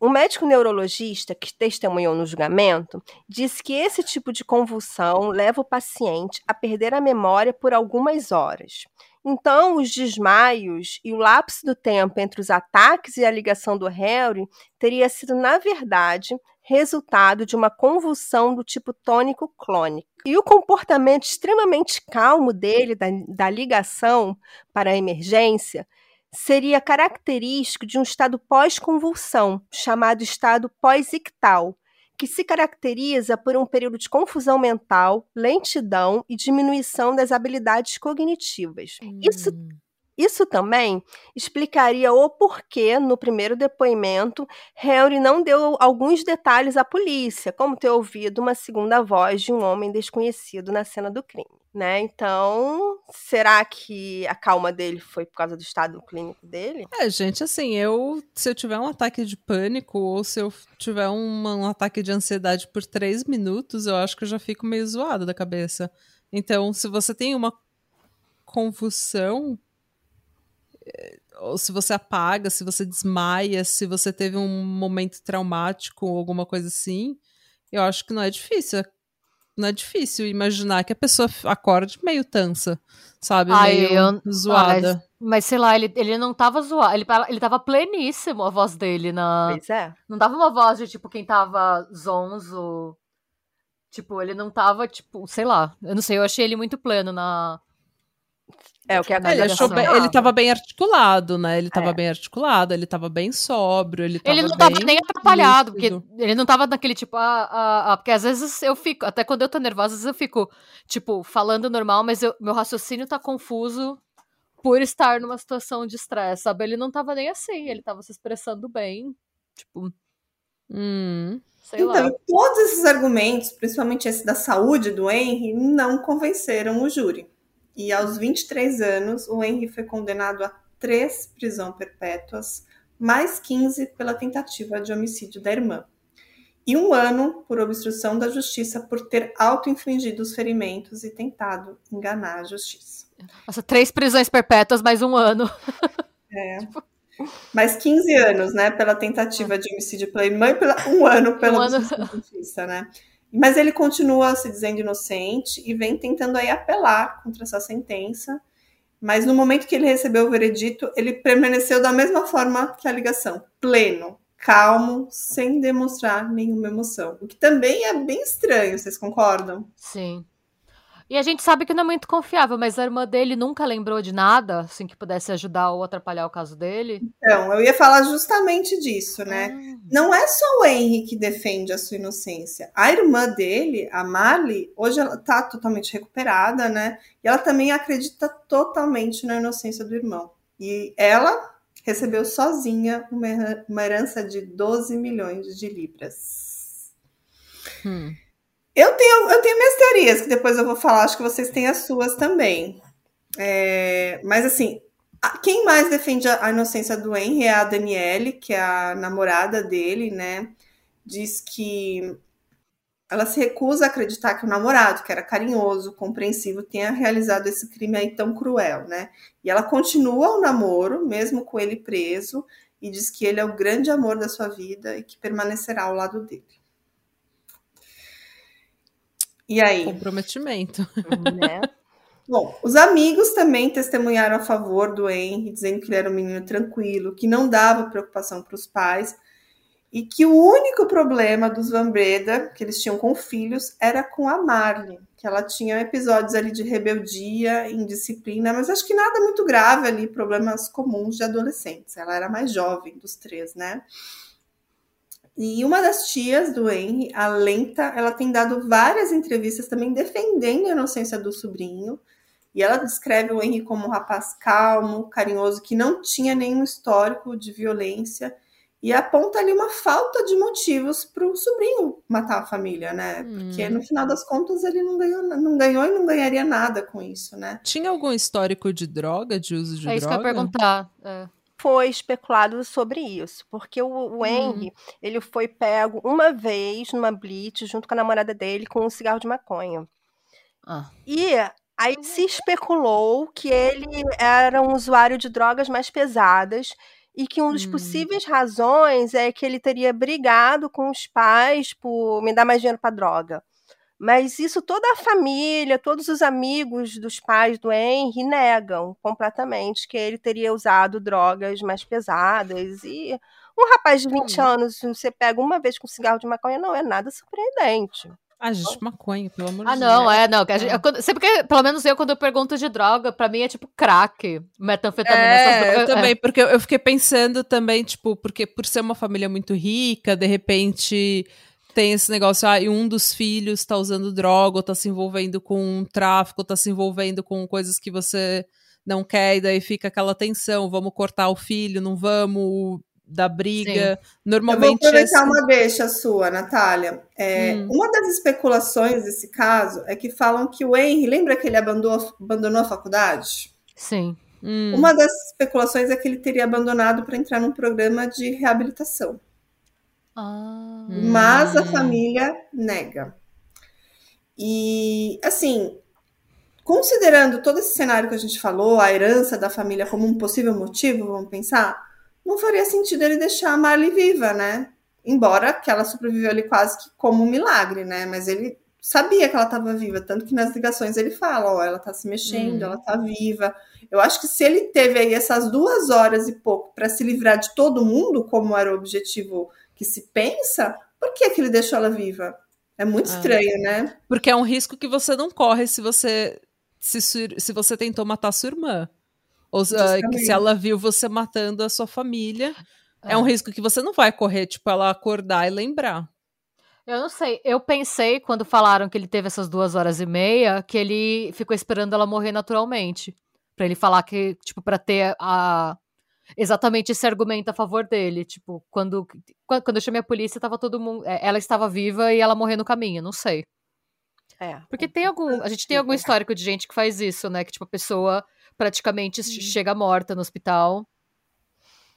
um médico neurologista que testemunhou no julgamento disse que esse tipo de convulsão leva o paciente a perder a memória por algumas horas. Então, os desmaios e o lapso do tempo entre os ataques e a ligação do Harry teria sido, na verdade, resultado de uma convulsão do tipo tônico clônico. E o comportamento extremamente calmo dele, da, da ligação para a emergência, seria característico de um estado pós-convulsão, chamado estado pós-ictal, que se caracteriza por um período de confusão mental, lentidão e diminuição das habilidades cognitivas. Hum. Isso isso também explicaria o porquê, no primeiro depoimento, Henry não deu alguns detalhes à polícia, como ter ouvido uma segunda voz de um homem desconhecido na cena do crime. Né? Então, será que a calma dele foi por causa do estado clínico dele?
É, gente, assim, eu se eu tiver um ataque de pânico ou se eu tiver um, um ataque de ansiedade por três minutos, eu acho que eu já fico meio zoado da cabeça. Então, se você tem uma convulsão, ou se você apaga, se você desmaia, se você teve um momento traumático ou alguma coisa assim, eu acho que não é difícil. Não é difícil imaginar que a pessoa acorde meio tansa, sabe? Ai, meio eu... zoada.
Ah, mas, mas, sei lá, ele, ele não tava zoado. Ele, ele tava pleníssimo a voz dele na.
Pois é.
Não tava uma voz de tipo quem tava zonzo. Tipo, ele não tava, tipo, sei lá. Eu não sei, eu achei ele muito pleno na,
é, o que a
ele, achou bem, ele tava bem articulado, né? Ele tava é. bem articulado, ele tava bem sóbrio, ele tava
Ele não tava nem atrapalhado, lúcido. porque ele não tava naquele tipo, ah, ah, ah, porque às vezes eu fico, até quando eu tô nervosa, às vezes eu fico, tipo, falando normal, mas eu, meu raciocínio tá confuso por estar numa situação de estresse, sabe? Ele não tava nem assim, ele tava se expressando bem, tipo...
Hum...
Sei então, lá. todos esses argumentos, principalmente esse da saúde do Henry, não convenceram o júri. E aos 23 anos, o Henry foi condenado a três prisão perpétuas mais 15 pela tentativa de homicídio da irmã. E um ano por obstrução da justiça por ter auto-infligido os ferimentos e tentado enganar a justiça.
Nossa, três prisões perpétuas, mais um ano.
É. [LAUGHS] tipo... Mais 15 anos, né, pela tentativa de homicídio pela irmã e pela, um ano pela um ano. justiça, né? Mas ele continua se dizendo inocente e vem tentando aí apelar contra essa sentença. Mas no momento que ele recebeu o veredito, ele permaneceu da mesma forma que a ligação, pleno, calmo, sem demonstrar nenhuma emoção. O que também é bem estranho, vocês concordam?
Sim. E a gente sabe que não é muito confiável, mas a irmã dele nunca lembrou de nada, assim, que pudesse ajudar ou atrapalhar o caso dele?
Então, eu ia falar justamente disso, né? Ah. Não é só o Henry que defende a sua inocência. A irmã dele, a Marley, hoje ela tá totalmente recuperada, né? E ela também acredita totalmente na inocência do irmão. E ela recebeu sozinha uma herança de 12 milhões de libras. Hum. Eu tenho, eu tenho minhas teorias, que depois eu vou falar, acho que vocês têm as suas também. É, mas assim, quem mais defende a inocência do Henry é a Daniele, que é a namorada dele, né? Diz que ela se recusa a acreditar que o namorado, que era carinhoso, compreensivo, tenha realizado esse crime aí tão cruel, né? E ela continua o namoro, mesmo com ele preso, e diz que ele é o grande amor da sua vida e que permanecerá ao lado dele. E aí?
Comprometimento.
Né? [LAUGHS] Bom, os amigos também testemunharam a favor do Henry, dizendo que ele era um menino tranquilo, que não dava preocupação para os pais e que o único problema dos Van Breda, que eles tinham com filhos, era com a Marley, que ela tinha episódios ali de rebeldia, indisciplina, mas acho que nada muito grave ali, problemas comuns de adolescentes. Ela era mais jovem dos três, né? E uma das tias do Henry, a Lenta, ela tem dado várias entrevistas também defendendo a inocência do sobrinho. E ela descreve o Henry como um rapaz calmo, carinhoso, que não tinha nenhum histórico de violência. E aponta ali uma falta de motivos para o sobrinho matar a família, né? Porque hum. no final das contas ele não ganhou, não ganhou e não ganharia nada com isso, né?
Tinha algum histórico de droga, de uso de
é droga? É
isso que
eu ia perguntar. É
foi especulado sobre isso, porque o, o hum. Henry, ele foi pego uma vez numa blitz junto com a namorada dele com um cigarro de maconha. Ah. E aí se especulou que ele era um usuário de drogas mais pesadas e que um dos hum. possíveis razões é que ele teria brigado com os pais por me dar mais dinheiro para droga. Mas isso toda a família, todos os amigos dos pais do Henry negam completamente que ele teria usado drogas mais pesadas. E um rapaz de 20 hum. anos, você pega uma vez com cigarro de maconha, não é nada surpreendente.
Ah, gente, maconha, pelo amor de
ah, Deus. Ah, não, é, não. Gente, é. eu, sempre que, pelo menos eu, quando eu pergunto de droga, pra mim é tipo crack, metanfetamina.
É, eu também, é. porque eu, eu fiquei pensando também, tipo, porque por ser uma família muito rica, de repente tem esse negócio, ah, e um dos filhos está usando droga, ou tá se envolvendo com tráfico, ou tá se envolvendo com coisas que você não quer, e daí fica aquela tensão, vamos cortar o filho, não vamos, da briga. Sim. Normalmente.
Eu vou aproveitar esse... uma deixa sua, Natália. É, hum. Uma das especulações desse caso é que falam que o Henry, lembra que ele abandonou, abandonou a faculdade?
Sim.
Hum. Uma das especulações é que ele teria abandonado para entrar num programa de reabilitação. Ah. Mas a hum. família nega. E, assim, considerando todo esse cenário que a gente falou, a herança da família como um possível motivo, vamos pensar, não faria sentido ele deixar a Marley viva, né? Embora que ela sobreviveu ali quase que como um milagre, né? Mas ele sabia que ela estava viva, tanto que nas ligações ele fala, ó, ela está se mexendo, hum. ela está viva. Eu acho que se ele teve aí essas duas horas e pouco para se livrar de todo mundo, como era o objetivo que se pensa, por que, que ele deixou ela viva? É muito ah. estranho, né?
Porque é um risco que você não corre se você se, se você tentou matar sua irmã. Ou se ela viu você matando a sua família, é. é um risco que você não vai correr, tipo, ela acordar e lembrar.
Eu não sei. Eu pensei, quando falaram que ele teve essas duas horas e meia, que ele ficou esperando ela morrer naturalmente. para ele falar que, tipo, pra ter a, exatamente esse argumento a favor dele. Tipo, quando, quando eu chamei a polícia, tava todo mundo. É, ela estava viva e ela morreu no caminho, não sei. É. Porque tem algum. A gente tem algum histórico de gente que faz isso, né? Que, tipo, a pessoa praticamente uhum. chega morta no hospital.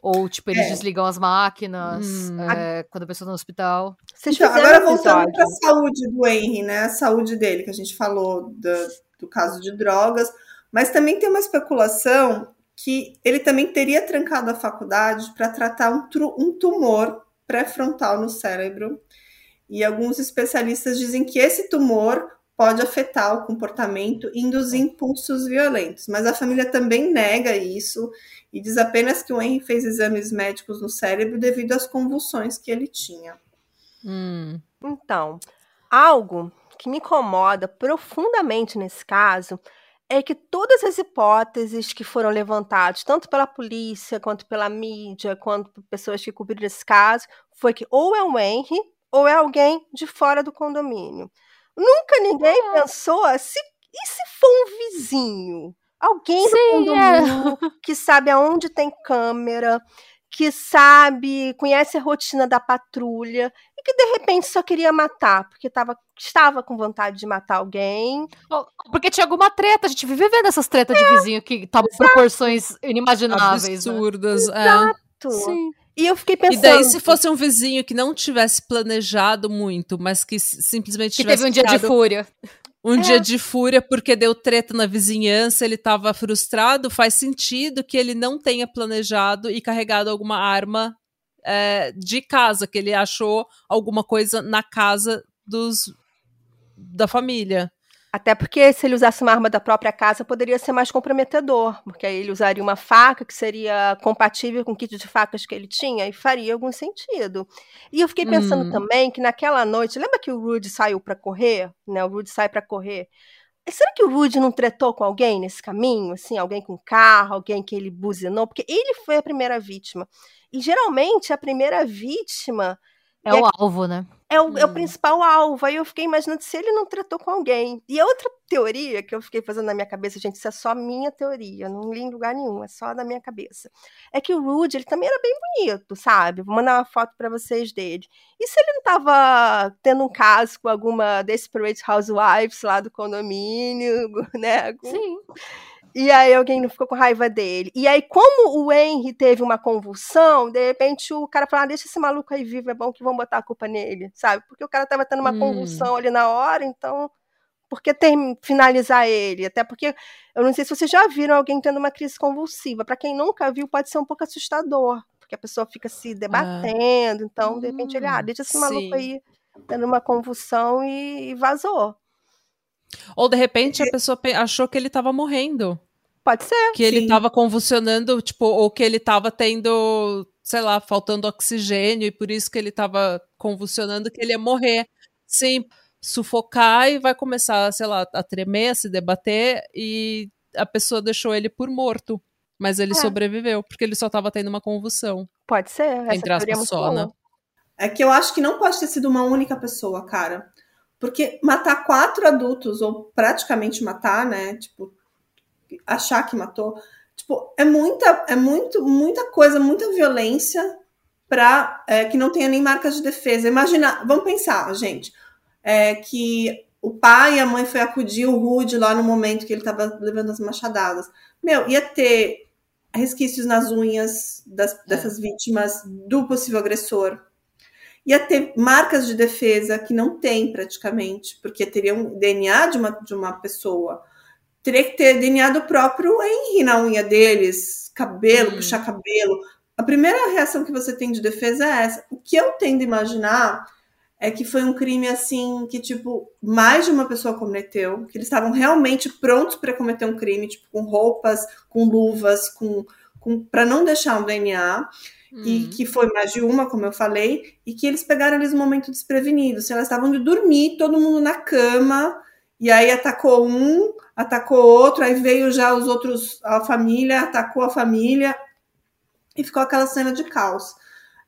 Ou, tipo, eles é. desligam as máquinas hum. é, quando a pessoa tá no hospital.
Então, agora voltando para a saúde do Henry, né? A saúde dele, que a gente falou do, do caso de drogas, mas também tem uma especulação que ele também teria trancado a faculdade para tratar um, um tumor pré-frontal no cérebro. E alguns especialistas dizem que esse tumor pode afetar o comportamento e induzir impulsos violentos. Mas a família também nega isso e diz apenas que o Henry fez exames médicos no cérebro devido às convulsões que ele tinha.
Hum. Então, algo que me incomoda profundamente nesse caso é que todas as hipóteses que foram levantadas, tanto pela polícia, quanto pela mídia, quanto por pessoas que cobriram esse caso, foi que ou é o Henry ou é alguém de fora do condomínio. Nunca ninguém é. pensou se e se for um vizinho? Alguém Sim, do é. condomínio é. [LAUGHS] que sabe aonde tem câmera, que sabe, conhece a rotina da patrulha e que de repente só queria matar, porque tava, estava com vontade de matar alguém.
Porque tinha alguma treta, a gente vive vendo essas tretas é, de vizinho que tomam proporções inimagináveis.
Né? Absurdas.
Né? Exato. Sim. E eu fiquei pensando.
E daí, se fosse um vizinho que não tivesse planejado muito, mas que simplesmente
que teve um dia de fúria.
Um é. dia de fúria porque deu treta na vizinhança, ele estava frustrado, faz sentido que ele não tenha planejado e carregado alguma arma é, de casa, que ele achou alguma coisa na casa dos da família.
Até porque se ele usasse uma arma da própria casa, poderia ser mais comprometedor, porque aí ele usaria uma faca que seria compatível com o kit de facas que ele tinha e faria algum sentido. E eu fiquei pensando hum. também que naquela noite, lembra que o Rudy saiu para correr, né? O Rudy sai para correr. Será que o Rudy não tretou com alguém nesse caminho? Assim, alguém com carro, alguém que ele buzinou? Porque ele foi a primeira vítima. E geralmente a primeira vítima
é, o alvo, né?
É o, hum. é o, principal alvo. Aí eu fiquei imaginando se ele não tratou com alguém. E a outra teoria que eu fiquei fazendo na minha cabeça, gente, isso é só minha teoria, não li em lugar nenhum, é só da minha cabeça. É que o Rudy, ele também era bem bonito, sabe? Vou mandar uma foto para vocês dele. E se ele não tava tendo um caso com alguma Desperate Housewives lá do condomínio, [LAUGHS] né?
Sim.
E aí alguém não ficou com raiva dele. E aí, como o Henry teve uma convulsão, de repente o cara falou: ah, deixa esse maluco aí vivo, é bom que vão botar a culpa nele, sabe? Porque o cara tava tendo uma hum. convulsão ali na hora, então. Por que ter, finalizar ele? Até porque eu não sei se vocês já viram alguém tendo uma crise convulsiva. Para quem nunca viu, pode ser um pouco assustador, porque a pessoa fica se ah. debatendo. Ah. Então, de repente, ele, ah, deixa esse maluco Sim. aí tendo uma convulsão e, e vazou.
Ou de repente a pessoa achou que ele estava morrendo.
Pode ser.
Que sim. ele tava convulsionando, tipo, ou que ele tava tendo, sei lá, faltando oxigênio e por isso que ele tava convulsionando, que ele ia morrer. Sim, sufocar e vai começar, sei lá, a tremer, a se debater e a pessoa deixou ele por morto. Mas ele é. sobreviveu, porque ele só tava tendo uma convulsão.
Pode ser, essa entre aspas, é só, né?
É que eu acho que não pode ter sido uma única pessoa, cara. Porque matar quatro adultos, ou praticamente matar, né? Tipo, achar que matou. Tipo, é muita, é muito, muita coisa, muita violência para é, que não tenha nem marcas de defesa. Imagina, vamos pensar, gente, é, que o pai e a mãe foi acudir o Rude lá no momento que ele estava levando as machadadas. Meu, ia ter resquícios nas unhas das, é. dessas vítimas do possível agressor. Ia ter marcas de defesa que não tem praticamente, porque teria um DNA de uma, de uma pessoa teria que ter DNA do próprio Henry na unha deles, cabelo, hum. puxar cabelo. A primeira reação que você tem de defesa é essa. O que eu tendo a imaginar é que foi um crime assim que tipo mais de uma pessoa cometeu, que eles estavam realmente prontos para cometer um crime, tipo com roupas, com luvas, com, com para não deixar um DNA. Hum. E que foi mais de uma, como eu falei, e que eles pegaram eles no momento desprevenido. Se elas estavam de dormir, todo mundo na cama, e aí atacou um, atacou outro, aí veio já os outros, a família, atacou a família, e ficou aquela cena de caos.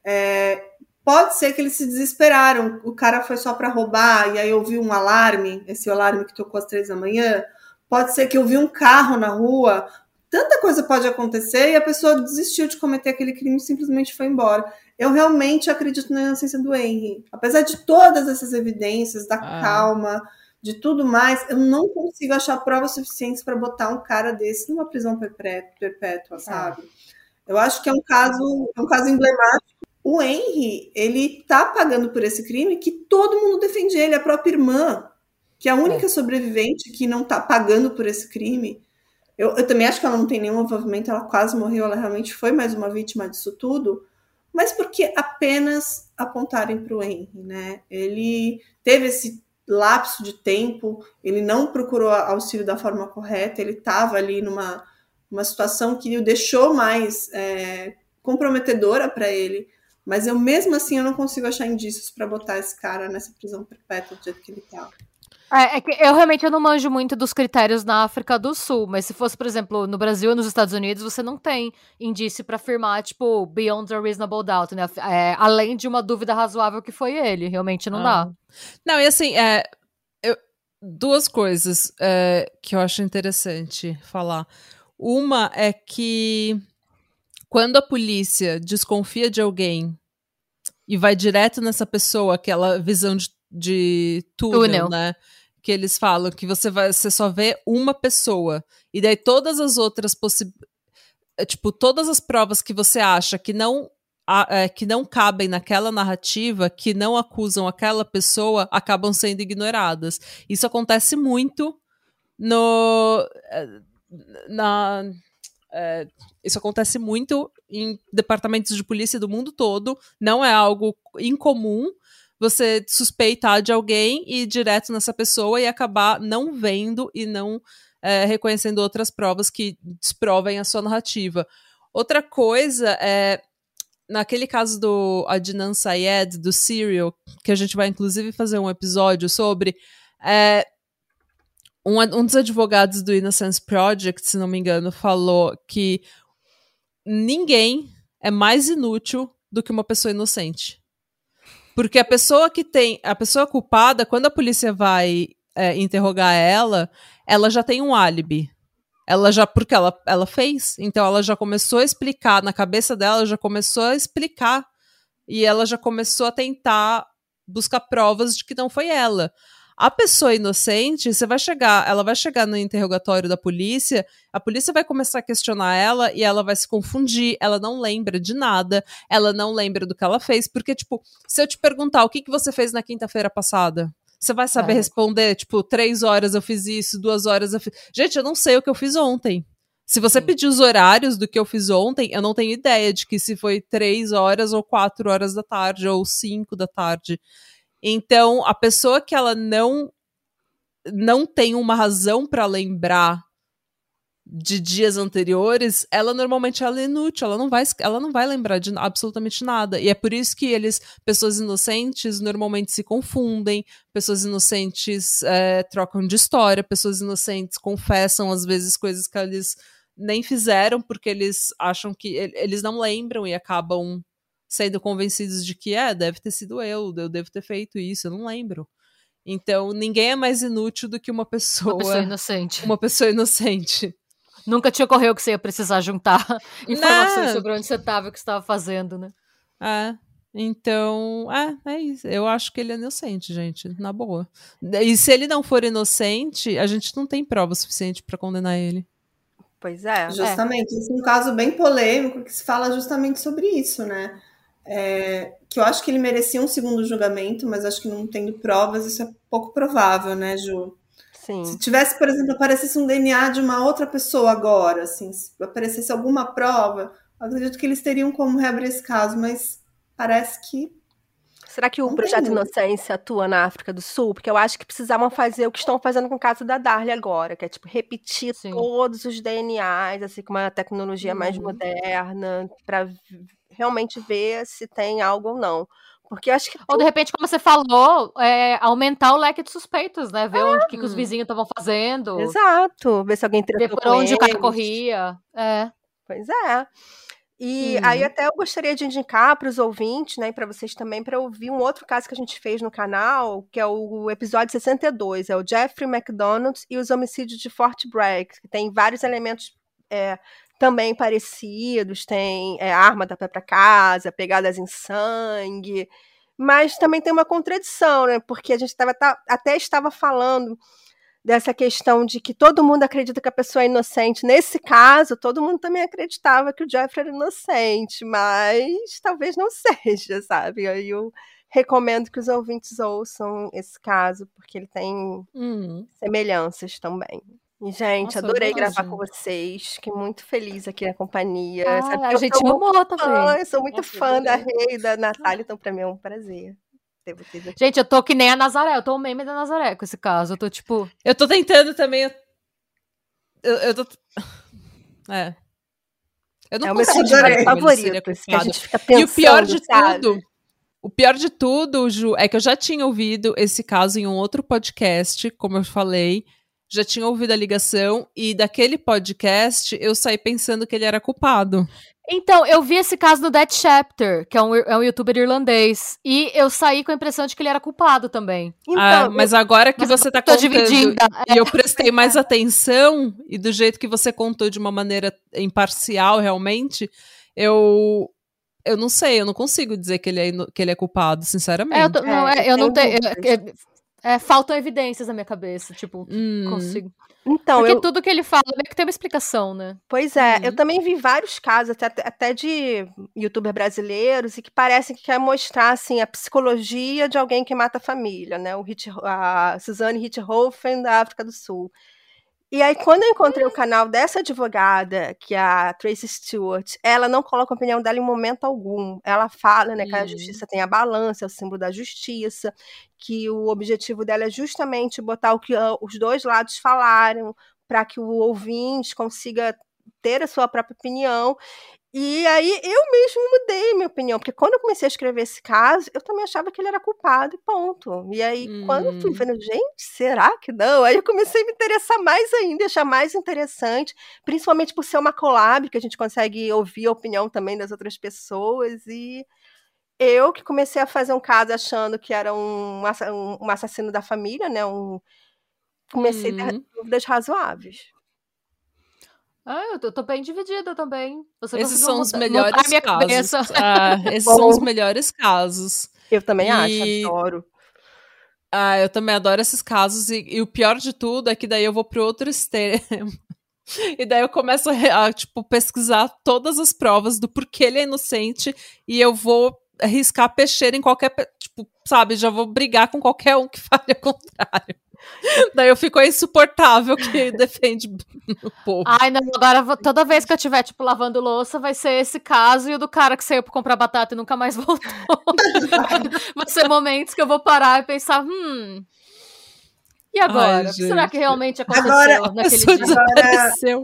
É, pode ser que eles se desesperaram, o cara foi só para roubar, e aí ouviu um alarme, esse alarme que tocou às três da manhã, pode ser que eu vi um carro na rua, tanta coisa pode acontecer e a pessoa desistiu de cometer aquele crime e simplesmente foi embora. Eu realmente acredito na inocência do Henry. Apesar de todas essas evidências, da ah. calma, de tudo mais, eu não consigo achar provas suficientes para botar um cara desse numa prisão perpétua, é. sabe? Eu acho que é um caso, é um caso emblemático. O Henry, ele tá pagando por esse crime que todo mundo defende ele, a própria irmã, que é a única é. sobrevivente que não tá pagando por esse crime. Eu, eu também acho que ela não tem nenhum envolvimento, ela quase morreu, ela realmente foi mais uma vítima disso tudo mas porque apenas apontarem para o Henry, né? Ele teve esse lapso de tempo, ele não procurou auxílio da forma correta, ele estava ali numa uma situação que o deixou mais é, comprometedora para ele. Mas eu mesmo assim eu não consigo achar indícios para botar esse cara nessa prisão perpétua do jeito que ele está.
É, é, que eu realmente eu não manjo muito dos critérios na África do Sul, mas se fosse, por exemplo, no Brasil ou nos Estados Unidos, você não tem indício para afirmar, tipo, beyond a reasonable doubt, né? É, além de uma dúvida razoável que foi ele, realmente não ah. dá.
Não, e assim, é, eu, duas coisas é, que eu acho interessante falar. Uma é que quando a polícia desconfia de alguém e vai direto nessa pessoa, aquela visão de, de túnel, túnel. né? Que eles falam que você vai você só vê uma pessoa e daí todas as outras possibilidades é, tipo todas as provas que você acha que não é, que não cabem naquela narrativa, que não acusam aquela pessoa, acabam sendo ignoradas. Isso acontece muito no é, na é, isso acontece muito em departamentos de polícia do mundo todo, não é algo incomum, você suspeitar de alguém e ir direto nessa pessoa e acabar não vendo e não é, reconhecendo outras provas que desprovem a sua narrativa. Outra coisa é naquele caso do Adnan Syed, do Serial, que a gente vai inclusive fazer um episódio sobre, é, um, um, dos advogados do Innocence Project, se não me engano, falou que ninguém é mais inútil do que uma pessoa inocente. Porque a pessoa que tem. A pessoa culpada, quando a polícia vai é, interrogar ela, ela já tem um álibi. Ela já. Porque ela, ela fez. Então ela já começou a explicar, na cabeça dela, já começou a explicar. E ela já começou a tentar buscar provas de que não foi ela. A pessoa inocente, você vai chegar, ela vai chegar no interrogatório da polícia, a polícia vai começar a questionar ela e ela vai se confundir, ela não lembra de nada, ela não lembra do que ela fez, porque, tipo, se eu te perguntar o que, que você fez na quinta-feira passada, você vai saber é. responder, tipo, três horas eu fiz isso, duas horas eu fiz. Gente, eu não sei o que eu fiz ontem. Se você Sim. pedir os horários do que eu fiz ontem, eu não tenho ideia de que se foi três horas ou quatro horas da tarde ou cinco da tarde. Então, a pessoa que ela não não tem uma razão para lembrar de dias anteriores, ela normalmente ela é inútil, ela não vai, ela não vai lembrar de absolutamente nada. E é por isso que eles, pessoas inocentes, normalmente se confundem, pessoas inocentes é, trocam de história, pessoas inocentes confessam às vezes coisas que eles nem fizeram porque eles acham que eles não lembram e acabam sendo convencidos de que, é, deve ter sido eu, eu devo ter feito isso, eu não lembro. Então, ninguém é mais inútil do que uma pessoa.
Uma pessoa inocente.
Uma pessoa inocente.
Nunca te ocorreu que você ia precisar juntar [LAUGHS] informações não. sobre onde você estava e o que estava fazendo, né?
É. Então, é, é isso. Eu acho que ele é inocente, gente, na boa. E se ele não for inocente, a gente não tem prova suficiente para condenar ele.
Pois é.
Justamente. É. Esse é um caso bem polêmico que se fala justamente sobre isso, né? É, que eu acho que ele merecia um segundo julgamento, mas acho que não tendo provas, isso é pouco provável, né, Ju?
Sim.
Se tivesse, por exemplo, aparecesse um DNA de uma outra pessoa agora, assim, se aparecesse alguma prova, acredito que eles teriam como reabrir esse caso, mas parece que
Será que o não Projeto Inocência atua na África do Sul? Porque eu acho que precisavam fazer o que estão fazendo com o caso da Darly agora, que é tipo repetir Sim. todos os DNAs, assim, com uma tecnologia uhum. mais moderna, para realmente ver se tem algo ou não. Porque acho que.
Ou de repente, como você falou, é, aumentar o leque de suspeitos, né? Ver onde que, que os vizinhos estavam fazendo.
Exato. Ver se alguém
Ver por onde eles. o cara corria. É.
Pois é. E uhum. aí até eu gostaria de indicar para os ouvintes, né, para vocês também, para ouvir um outro caso que a gente fez no canal, que é o episódio 62, é o Jeffrey McDonald e os homicídios de Fort Bragg, que tem vários elementos é, também parecidos, tem é, arma da própria casa, pegadas em sangue, mas também tem uma contradição, né? Porque a gente tava, tá, até estava falando dessa questão de que todo mundo acredita que a pessoa é inocente. Nesse caso, todo mundo também acreditava que o Jeffrey era inocente, mas talvez não [LAUGHS] seja, sabe? Aí eu recomendo que os ouvintes ouçam esse caso, porque ele tem
Hum.
semelhanças também. Gente,
Nossa,
adorei gravar com vocês. Fiquei muito feliz aqui na companhia.
Ah,
Sabe
a
eu
gente
sou muito
amou
fã,
também.
eu sou muito
Nossa,
fã da. Rei e da [LAUGHS] Natália, então pra mim é um prazer ter vocês aqui.
Gente, eu tô que nem a Nazaré, eu tô o meme da Nazaré com esse caso. Eu tô tipo.
Eu tô tentando também. Eu, eu tô. [LAUGHS] É. Eu não
É o meu
consigo seria
favorito, esse que a
culpado.
gente fica pensando,
E o pior de
sabe?
tudo, o pior de tudo, Ju, é que eu já tinha ouvido esse caso em um outro podcast, como eu falei, já tinha ouvido a ligação e daquele podcast eu saí pensando que ele era culpado.
Então, eu vi esse caso do Dead Chapter, que é um, é um youtuber irlandês. E eu saí com a impressão de que ele era culpado também.
Então,
Ah, mas agora que
mas
você tá
tô
contando
dividindo.
e eu prestei mais atenção e do jeito que você contou de uma maneira imparcial realmente, eu eu não sei, eu não consigo dizer que ele é, que ele é culpado, sinceramente.
É, eu, tô- não,
É,
é, eu não
tenho
tenho.
dúvidas.
É- faltam evidências na minha cabeça, tipo,
Hum.
consigo.
então
Porque
eu,
tudo que ele fala meio que tem uma explicação, né?
Pois é, eu
Uhum.
também vi vários casos, até, até de youtuber brasileiros, e que parecem que quer mostrar assim, a psicologia de alguém que mata a família, né? O Hit, a Suzanne Richthofen, da África do Sul. E aí, quando eu encontrei o canal dessa advogada, que é a Tracy Stewart, ela não coloca a opinião dela em momento algum. Ela fala né, que a
Hum.
justiça tem a balança, é o símbolo da justiça, que o objetivo dela é justamente botar o que ah, os dois lados falaram, para que o ouvinte consiga ter a sua própria opinião. E aí eu mesmo mudei minha opinião, porque quando eu comecei a escrever esse caso, eu também achava que ele era culpado e ponto. E aí, quando eu fui
Hum.
vendo, gente, será que não? Aí eu comecei a me interessar mais ainda, achar mais interessante, principalmente por ser uma collab, que a gente consegue ouvir a opinião também das outras pessoas. E eu que comecei a fazer um caso achando que era um, um, assassino da família, né? Um, comecei a ter
Uhum.
dúvidas razoáveis.
Ah, eu tô, eu tô bem dividida também. Você
Esses são os melhores casos.
cabeça.
Ah, [LAUGHS] esses
Bom.
são os melhores casos.
Eu também
E-
acho, adoro.
Ah, eu também adoro esses casos. E, e o pior de tudo é que daí eu vou pro outro extremo. [LAUGHS] E daí eu começo a, tipo, pesquisar todas as provas do porquê ele é inocente e eu vou arriscar peixeira em qualquer. Tipo, sabe? Já vou brigar com qualquer um que [LAUGHS] fale o contrário. [LAUGHS] Daí eu fico a insuportável que [LAUGHS] defende o povo.
Ai, não, agora toda vez que eu tiver, tipo, lavando louça, vai ser esse caso e o do cara que saiu pra comprar batata e nunca mais [LAUGHS] voltou. Vão ser momentos que eu vou parar e pensar, hum. E agora?
Ai,
o que será que realmente aconteceu
Agora,
naquele dia?
desapareceu.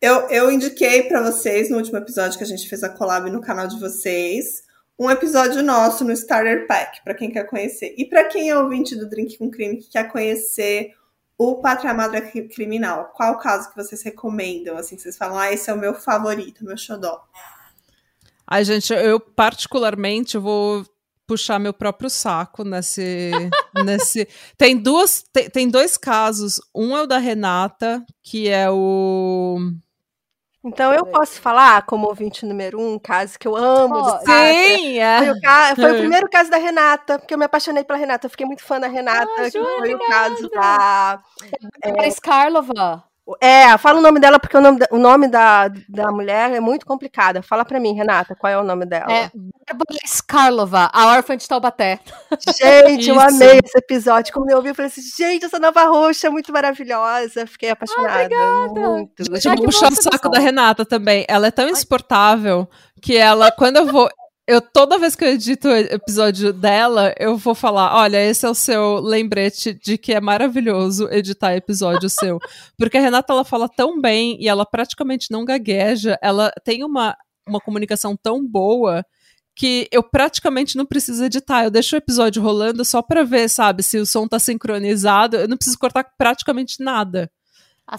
Eu, eu indiquei pra vocês no último episódio que a gente fez a collab no canal de vocês, um episódio nosso no Starter Pack, pra quem quer conhecer. E pra quem é ouvinte do Drink com Crime que quer conhecer o Pátria Madre Cri- Criminal, qual caso que vocês recomendam? Assim, vocês falam, ah, esse é o meu favorito, meu xodó.
Ai, gente, eu particularmente vou puxar meu próprio saco nesse. [LAUGHS] nesse... Tem duas. Tem, tem dois casos. Um é o da Renata, que é o.
Então eu posso falar, como ouvinte número um, um caso que eu amo de. Pátria.
Sim, é.
Foi o, ca- foi o
É.
primeiro caso da Renata, porque eu me apaixonei pela Renata. Eu fiquei muito fã da Renata,
Ah,
que
Ju,
foi o caso da.
Bárbara Skarlova.
É, fala o nome dela, porque o nome, da- o nome da, da mulher é muito complicado. Fala pra mim, Renata, qual é o nome dela?
É Bárbara Skarlova, a órfã de Taubaté.
Gente, eu amei esse episódio. Quando eu ouvi, eu falei assim, gente, essa nova roxa é muito maravilhosa. Fiquei apaixonada. muito.
Deixa eu puxar o saco da Renata também. Ela é tão insuportável que ela, quando eu vou. Eu, toda vez que eu edito o episódio dela, eu vou falar: olha, esse é o seu lembrete de que é maravilhoso editar episódio [LAUGHS] seu. Porque a Renata ela fala tão bem e ela praticamente não gagueja, ela tem uma, uma comunicação tão boa que eu praticamente não preciso editar. Eu deixo o episódio rolando só pra ver, sabe, se o som tá sincronizado. Eu não preciso cortar praticamente nada.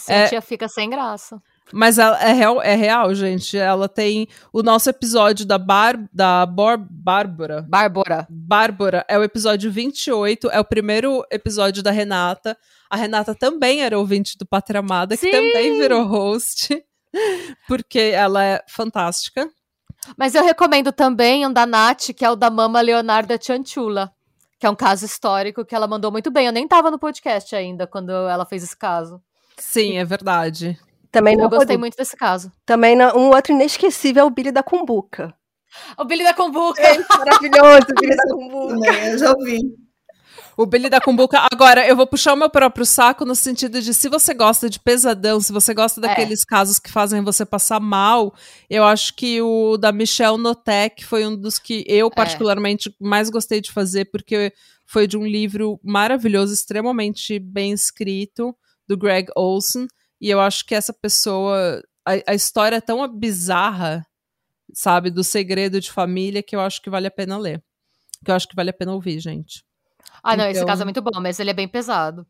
É.
a tia fica sem graça.
Mas é, real, é real, gente. Ela tem o nosso episódio da, Bar, da Bor, Bárbara.
Bárbara.
Bárbara é o episódio 28, é o primeiro episódio da Renata. A Renata também era ouvinte do Pátria Amada, que
Sim!
também virou host, [LAUGHS] porque ela é fantástica.
Mas eu recomendo também um da Nath, que é o da Mama Leonarda Chanchula. que é um caso histórico que ela mandou muito bem. Eu nem tava no podcast ainda quando ela fez esse caso.
Sim, é verdade.
Também não
eu gostei muito desse caso.
Também não, um outro inesquecível é o Billy da Cumbuca.
O Billy da Cumbuca!
É maravilhoso, o Billy da Cumbuca.
Eu já ouvi.
O Billy da Cumbuca. Agora, eu vou puxar o meu próprio saco no sentido de se você gosta de pesadão, se você gosta daqueles é. casos que fazem você passar mal, eu acho que o da Michelle Notek foi um dos que eu, é. particularmente, é. mais gostei de fazer, porque foi de um livro maravilhoso, extremamente bem escrito, do Greg Olson. E eu acho que essa pessoa. A, a história é tão bizarra, sabe, do segredo de família, que eu acho que vale a pena ler. Que eu acho que vale a pena ouvir, gente.
Ah, não, então... esse caso é muito bom, mas ele é bem pesado.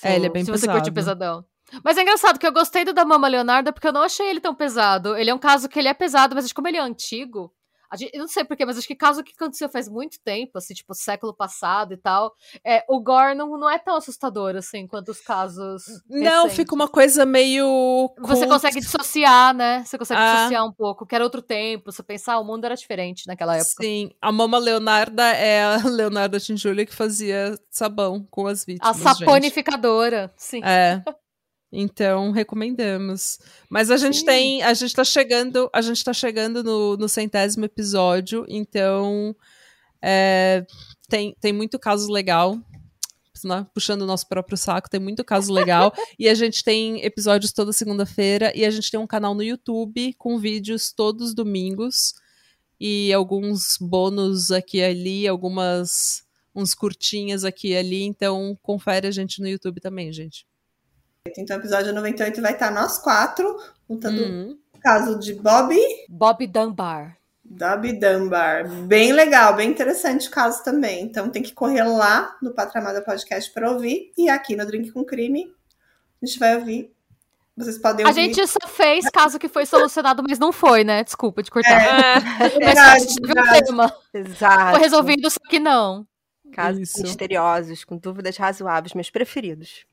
É, ele é bem
se
pesado. Se
você curte pesadão. Mas é engraçado que eu gostei do da Mama Leonarda porque eu não achei ele tão pesado. Ele é um caso que ele é pesado, mas como ele é antigo, Gente, eu não sei porquê, mas acho que caso que aconteceu faz muito tempo, assim, tipo, século passado e tal, é, o gore não, não é tão assustador, assim, quanto os casos.
Não,
recentes.
fica uma coisa meio.
Você consegue dissociar, né? Você consegue ah. dissociar um pouco, que era outro tempo. Você pensar, ah, o mundo era diferente naquela época.
Sim, a Mama Leonarda é a [LAUGHS] Leonarda Tinjulia que fazia sabão com as vítimas.
A saponificadora,
gente.
sim.
É. [LAUGHS] Então, recomendamos. Mas a gente Sim. tem, a gente tá chegando, a gente tá chegando no, no centésimo episódio, então é, tem, tem muito caso legal. Né? Puxando o nosso próprio saco, tem muito caso legal. [LAUGHS] e a gente tem episódios toda segunda-feira. E a gente tem um canal no YouTube com vídeos todos os domingos. E alguns bônus aqui e ali, algumas uns curtinhas aqui e ali. Então, confere a gente no YouTube também, gente.
Então, o episódio 98 vai estar nós quatro, contando uhum. o caso de Bob.
Bob Dunbar.
Bob Dunbar. Bem legal, bem interessante o caso também. Então, tem que correr lá no Patramada Podcast para ouvir. E aqui no Drink com Crime, a gente vai ouvir. Vocês podem ouvir.
A gente só fez caso que foi solucionado, mas não foi, né? Desculpa de cortar.
É, [LAUGHS] é verdade,
um tema. Exato. Foi resolvido, só que não.
Casos Isso. misteriosos, com dúvidas razoáveis, meus preferidos.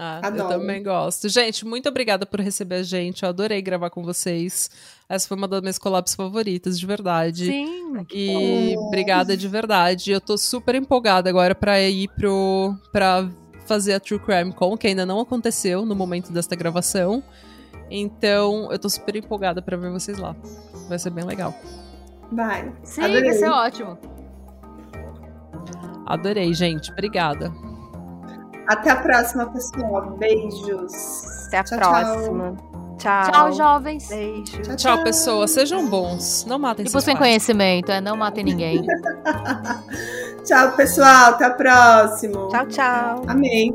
Ah, eu também gosto. Gente, muito obrigada por receber a gente. Eu adorei gravar com vocês. Essa foi uma das minhas collabs favoritas, de verdade.
Sim.
E bom. obrigada de verdade. Eu tô super empolgada agora para ir pro para fazer a True Crime Con, que ainda não aconteceu no momento desta gravação. Então, eu tô super empolgada para ver vocês lá. Vai ser bem legal.
Vai.
Sim, Adorei. vai ser ótimo.
Adorei, gente. Obrigada.
Até a próxima, pessoal. Beijos.
Até a tchau, próxima.
Tchau. Tchau, jovens.
Beijo.
Tchau, tchau, pessoas. Sejam bons. Não matem
E busquem conhecimento, é? Não matem ninguém. [LAUGHS]
tchau, pessoal. Até a próxima.
Tchau, tchau.
Amém.